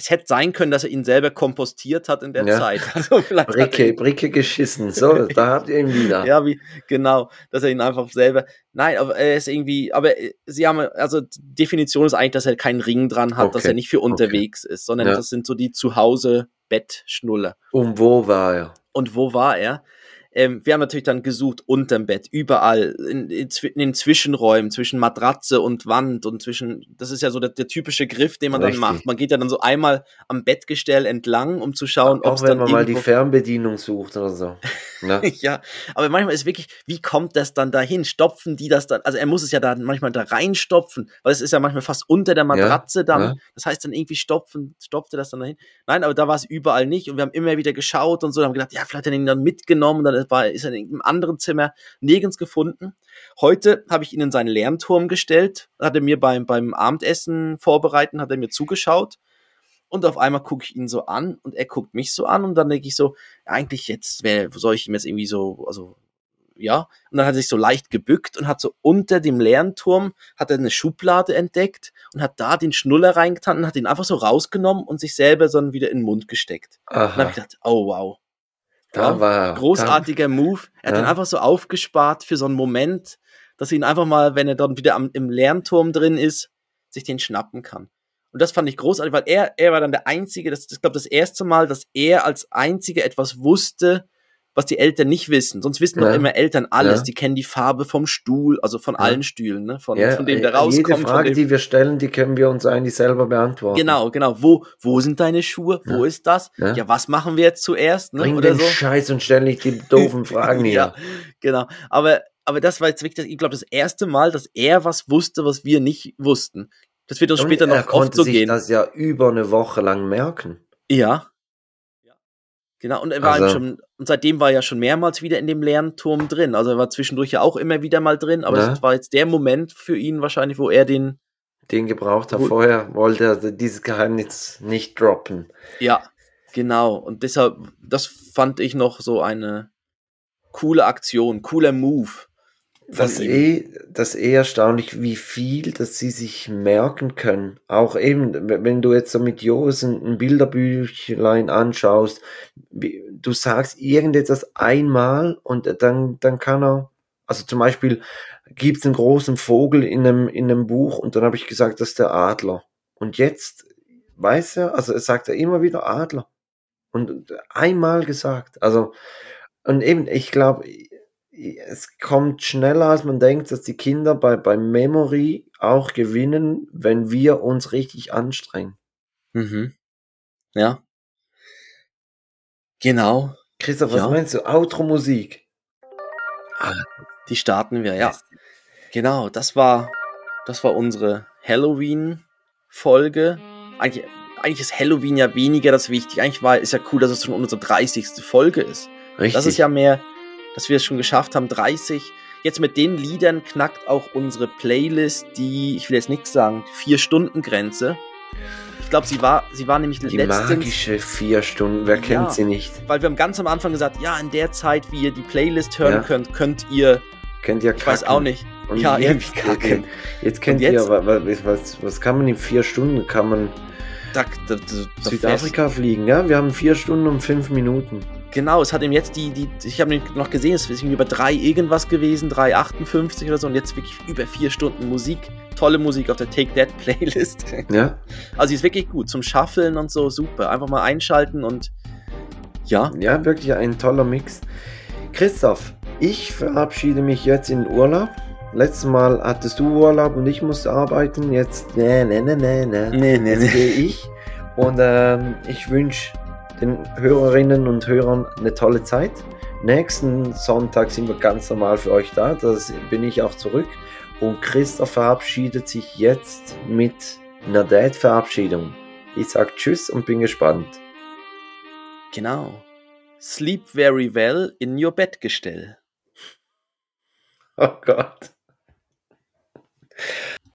Es hätte sein können, dass er ihn selber kompostiert hat in der Ja. Zeit. Also Bricke, Bricke geschissen. So, da habt ihr ihn wieder. ja, wie, genau, dass er ihn einfach selber. Nein, aber er ist irgendwie, aber äh, sie haben, also die Definition ist eigentlich, dass er keinen Ring dran hat, dass Okay, er nicht für unterwegs ist, sondern Ja. das sind so die Zuhause-Bettschnuller. Und wo war er? Und wo war er? Ähm, wir haben natürlich dann gesucht unterm Bett, überall, in, in, in den Zwischenräumen, zwischen Matratze und Wand und zwischen, das ist ja so der, der typische Griff, den man Richtig. dann macht. Man geht ja dann so einmal am Bettgestell entlang, um zu schauen, ob Auch es wenn dann man mal die Fernbedienung sucht oder so. Ne? ja, aber manchmal ist wirklich, wie kommt das dann dahin? Stopfen die das dann? Also er muss es ja dann manchmal da reinstopfen, weil es ist ja manchmal fast unter der Matratze dann. ja. Das heißt dann irgendwie stopfen, stopft er das dann dahin. Nein, aber da war es überall nicht und wir haben immer wieder geschaut und so, haben gedacht, ja, vielleicht hat er ihn dann mitgenommen, dann war, ist er in irgendeinem anderen Zimmer nirgends gefunden. Heute habe ich ihn in seinen Lernturm gestellt, hat er mir beim, beim Abendessen vorbereiten, hat er mir zugeschaut. Und auf einmal gucke ich ihn so an und er guckt mich so an und dann denke ich so, eigentlich jetzt, wer soll ich ihm jetzt irgendwie so, also ja. Und dann hat er sich so leicht gebückt und hat so unter dem Lernturm hat er eine Schublade entdeckt und hat da den Schnuller reingetan und hat ihn einfach so rausgenommen und sich selber dann wieder in den Mund gesteckt. Und dann habe Aha, ich gedacht, oh wow. Da Ja, war er. Großartiger Move. Er hat Ja. ihn einfach so aufgespart für so einen Moment, dass er ihn einfach mal, wenn er dann wieder am, im Lernturm drin ist, sich den schnappen kann. Und das fand ich großartig, weil er, er war dann der Einzige, das ist, ich glaube, das erste Mal, dass er als Einziger etwas wusste, was die Eltern nicht wissen. Sonst wissen doch Ja. immer Eltern alles. Ja. Die kennen die Farbe vom Stuhl, also von Ja. allen Stühlen, ne? von, Ja, von dem der äh, rauskommt. Jede Frage, die wir stellen, die können wir uns eigentlich selber beantworten. genau, genau. Wo, wo sind deine Schuhe? Wo ist das? Ja. Was machen wir jetzt zuerst? Ne? Bring Oder den so. Scheiß und stell nicht die doofen Fragen hier. Ja, genau. Aber, aber das war jetzt wirklich, das- ich glaube, das erste Mal, dass er was wusste, was wir nicht wussten. Das wird uns Und später er noch konnte oft so sich gehen. das ja über eine Woche lang merken. Ja. Genau, und er war Also- schon, und seitdem war er ja schon mehrmals wieder in dem Lernturm drin. Also er war zwischendurch ja auch immer wieder mal drin, aber Ja. das war jetzt der Moment für ihn wahrscheinlich, wo er den, Den gebraucht hat. Vorher wollte er dieses Geheimnis nicht droppen. ja, genau. Und deshalb, das fand ich noch so eine coole Aktion, cooler Move. Das eh, das eh erstaunlich, wie viel, dass sie sich merken können. Auch eben, wenn du jetzt so mit Joris ein, ein Bilderbüchlein anschaust, wie, du sagst irgendetwas einmal und dann, dann kann er, also zum Beispiel gibt es einen großen Vogel in einem, in einem Buch und dann habe ich gesagt, das ist der Adler. Und jetzt weiß er, also es sagt er immer wieder Adler. Und einmal gesagt. Also, und eben, ich glaube, es kommt schneller, als man denkt, dass die Kinder bei, bei Memory auch gewinnen, wenn wir uns richtig anstrengen. Mhm. Ja. Genau. Christoph, was Ja. meinst du? Outro-Musik. Die starten wir, ja. Genau, das war, das war unsere Halloween Folge. Eigentlich, eigentlich ist Halloween ja weniger das Wichtige. Eigentlich war, ist ja cool, dass es schon unsere 30. Folge ist. Richtig. Das ist ja mehr, dass wir es schon geschafft haben, 30. Jetzt mit den Liedern knackt auch unsere Playlist die, ich will jetzt nichts sagen, vier Stunden Grenze. Ich glaube, sie war, sie war nämlich die letztens, magische vier Stunden, wer kennt Ja. sie nicht? weil wir haben ganz am Anfang gesagt, ja, in der Zeit, wie ihr die Playlist hören Ja. könnt, könnt ihr, Kennt ihr ich weiß auch nicht, Und ja, jetzt, kacken. Jetzt kennt jetzt- ihr, wa- wa- was, was kann man in vier Stunden? Kann man da, da, da Südafrika fliegen? Ja, wir haben vier Stunden und fünf Minuten. Genau, es hat ihm jetzt die, die ich habe noch gesehen, es ist irgendwie über drei irgendwas gewesen, 3,58 oder so und jetzt wirklich über vier Stunden Musik. Tolle Musik auf der Take That Playlist. Ja, Also die ist wirklich gut zum Shuffeln und so, super. Einfach mal einschalten und ja, ja, wirklich ein toller Mix. Christoph, ich verabschiede mich jetzt in Urlaub. Letztes Mal hattest du Urlaub und ich musste arbeiten. Jetzt, ne, ne, ne, ne, ne. nee, nee, Jetzt gehe ich. Und ähm, ich wünsche den Hörerinnen und Hörern eine tolle Zeit. Nächsten Sonntag sind wir ganz normal für euch da. Da bin ich auch zurück. Und Christoph verabschiedet sich jetzt mit einer Date-Verabschiedung. Ich sag Tschüss und bin gespannt. Genau. Sleep very well in your Bettgestell. Oh Gott.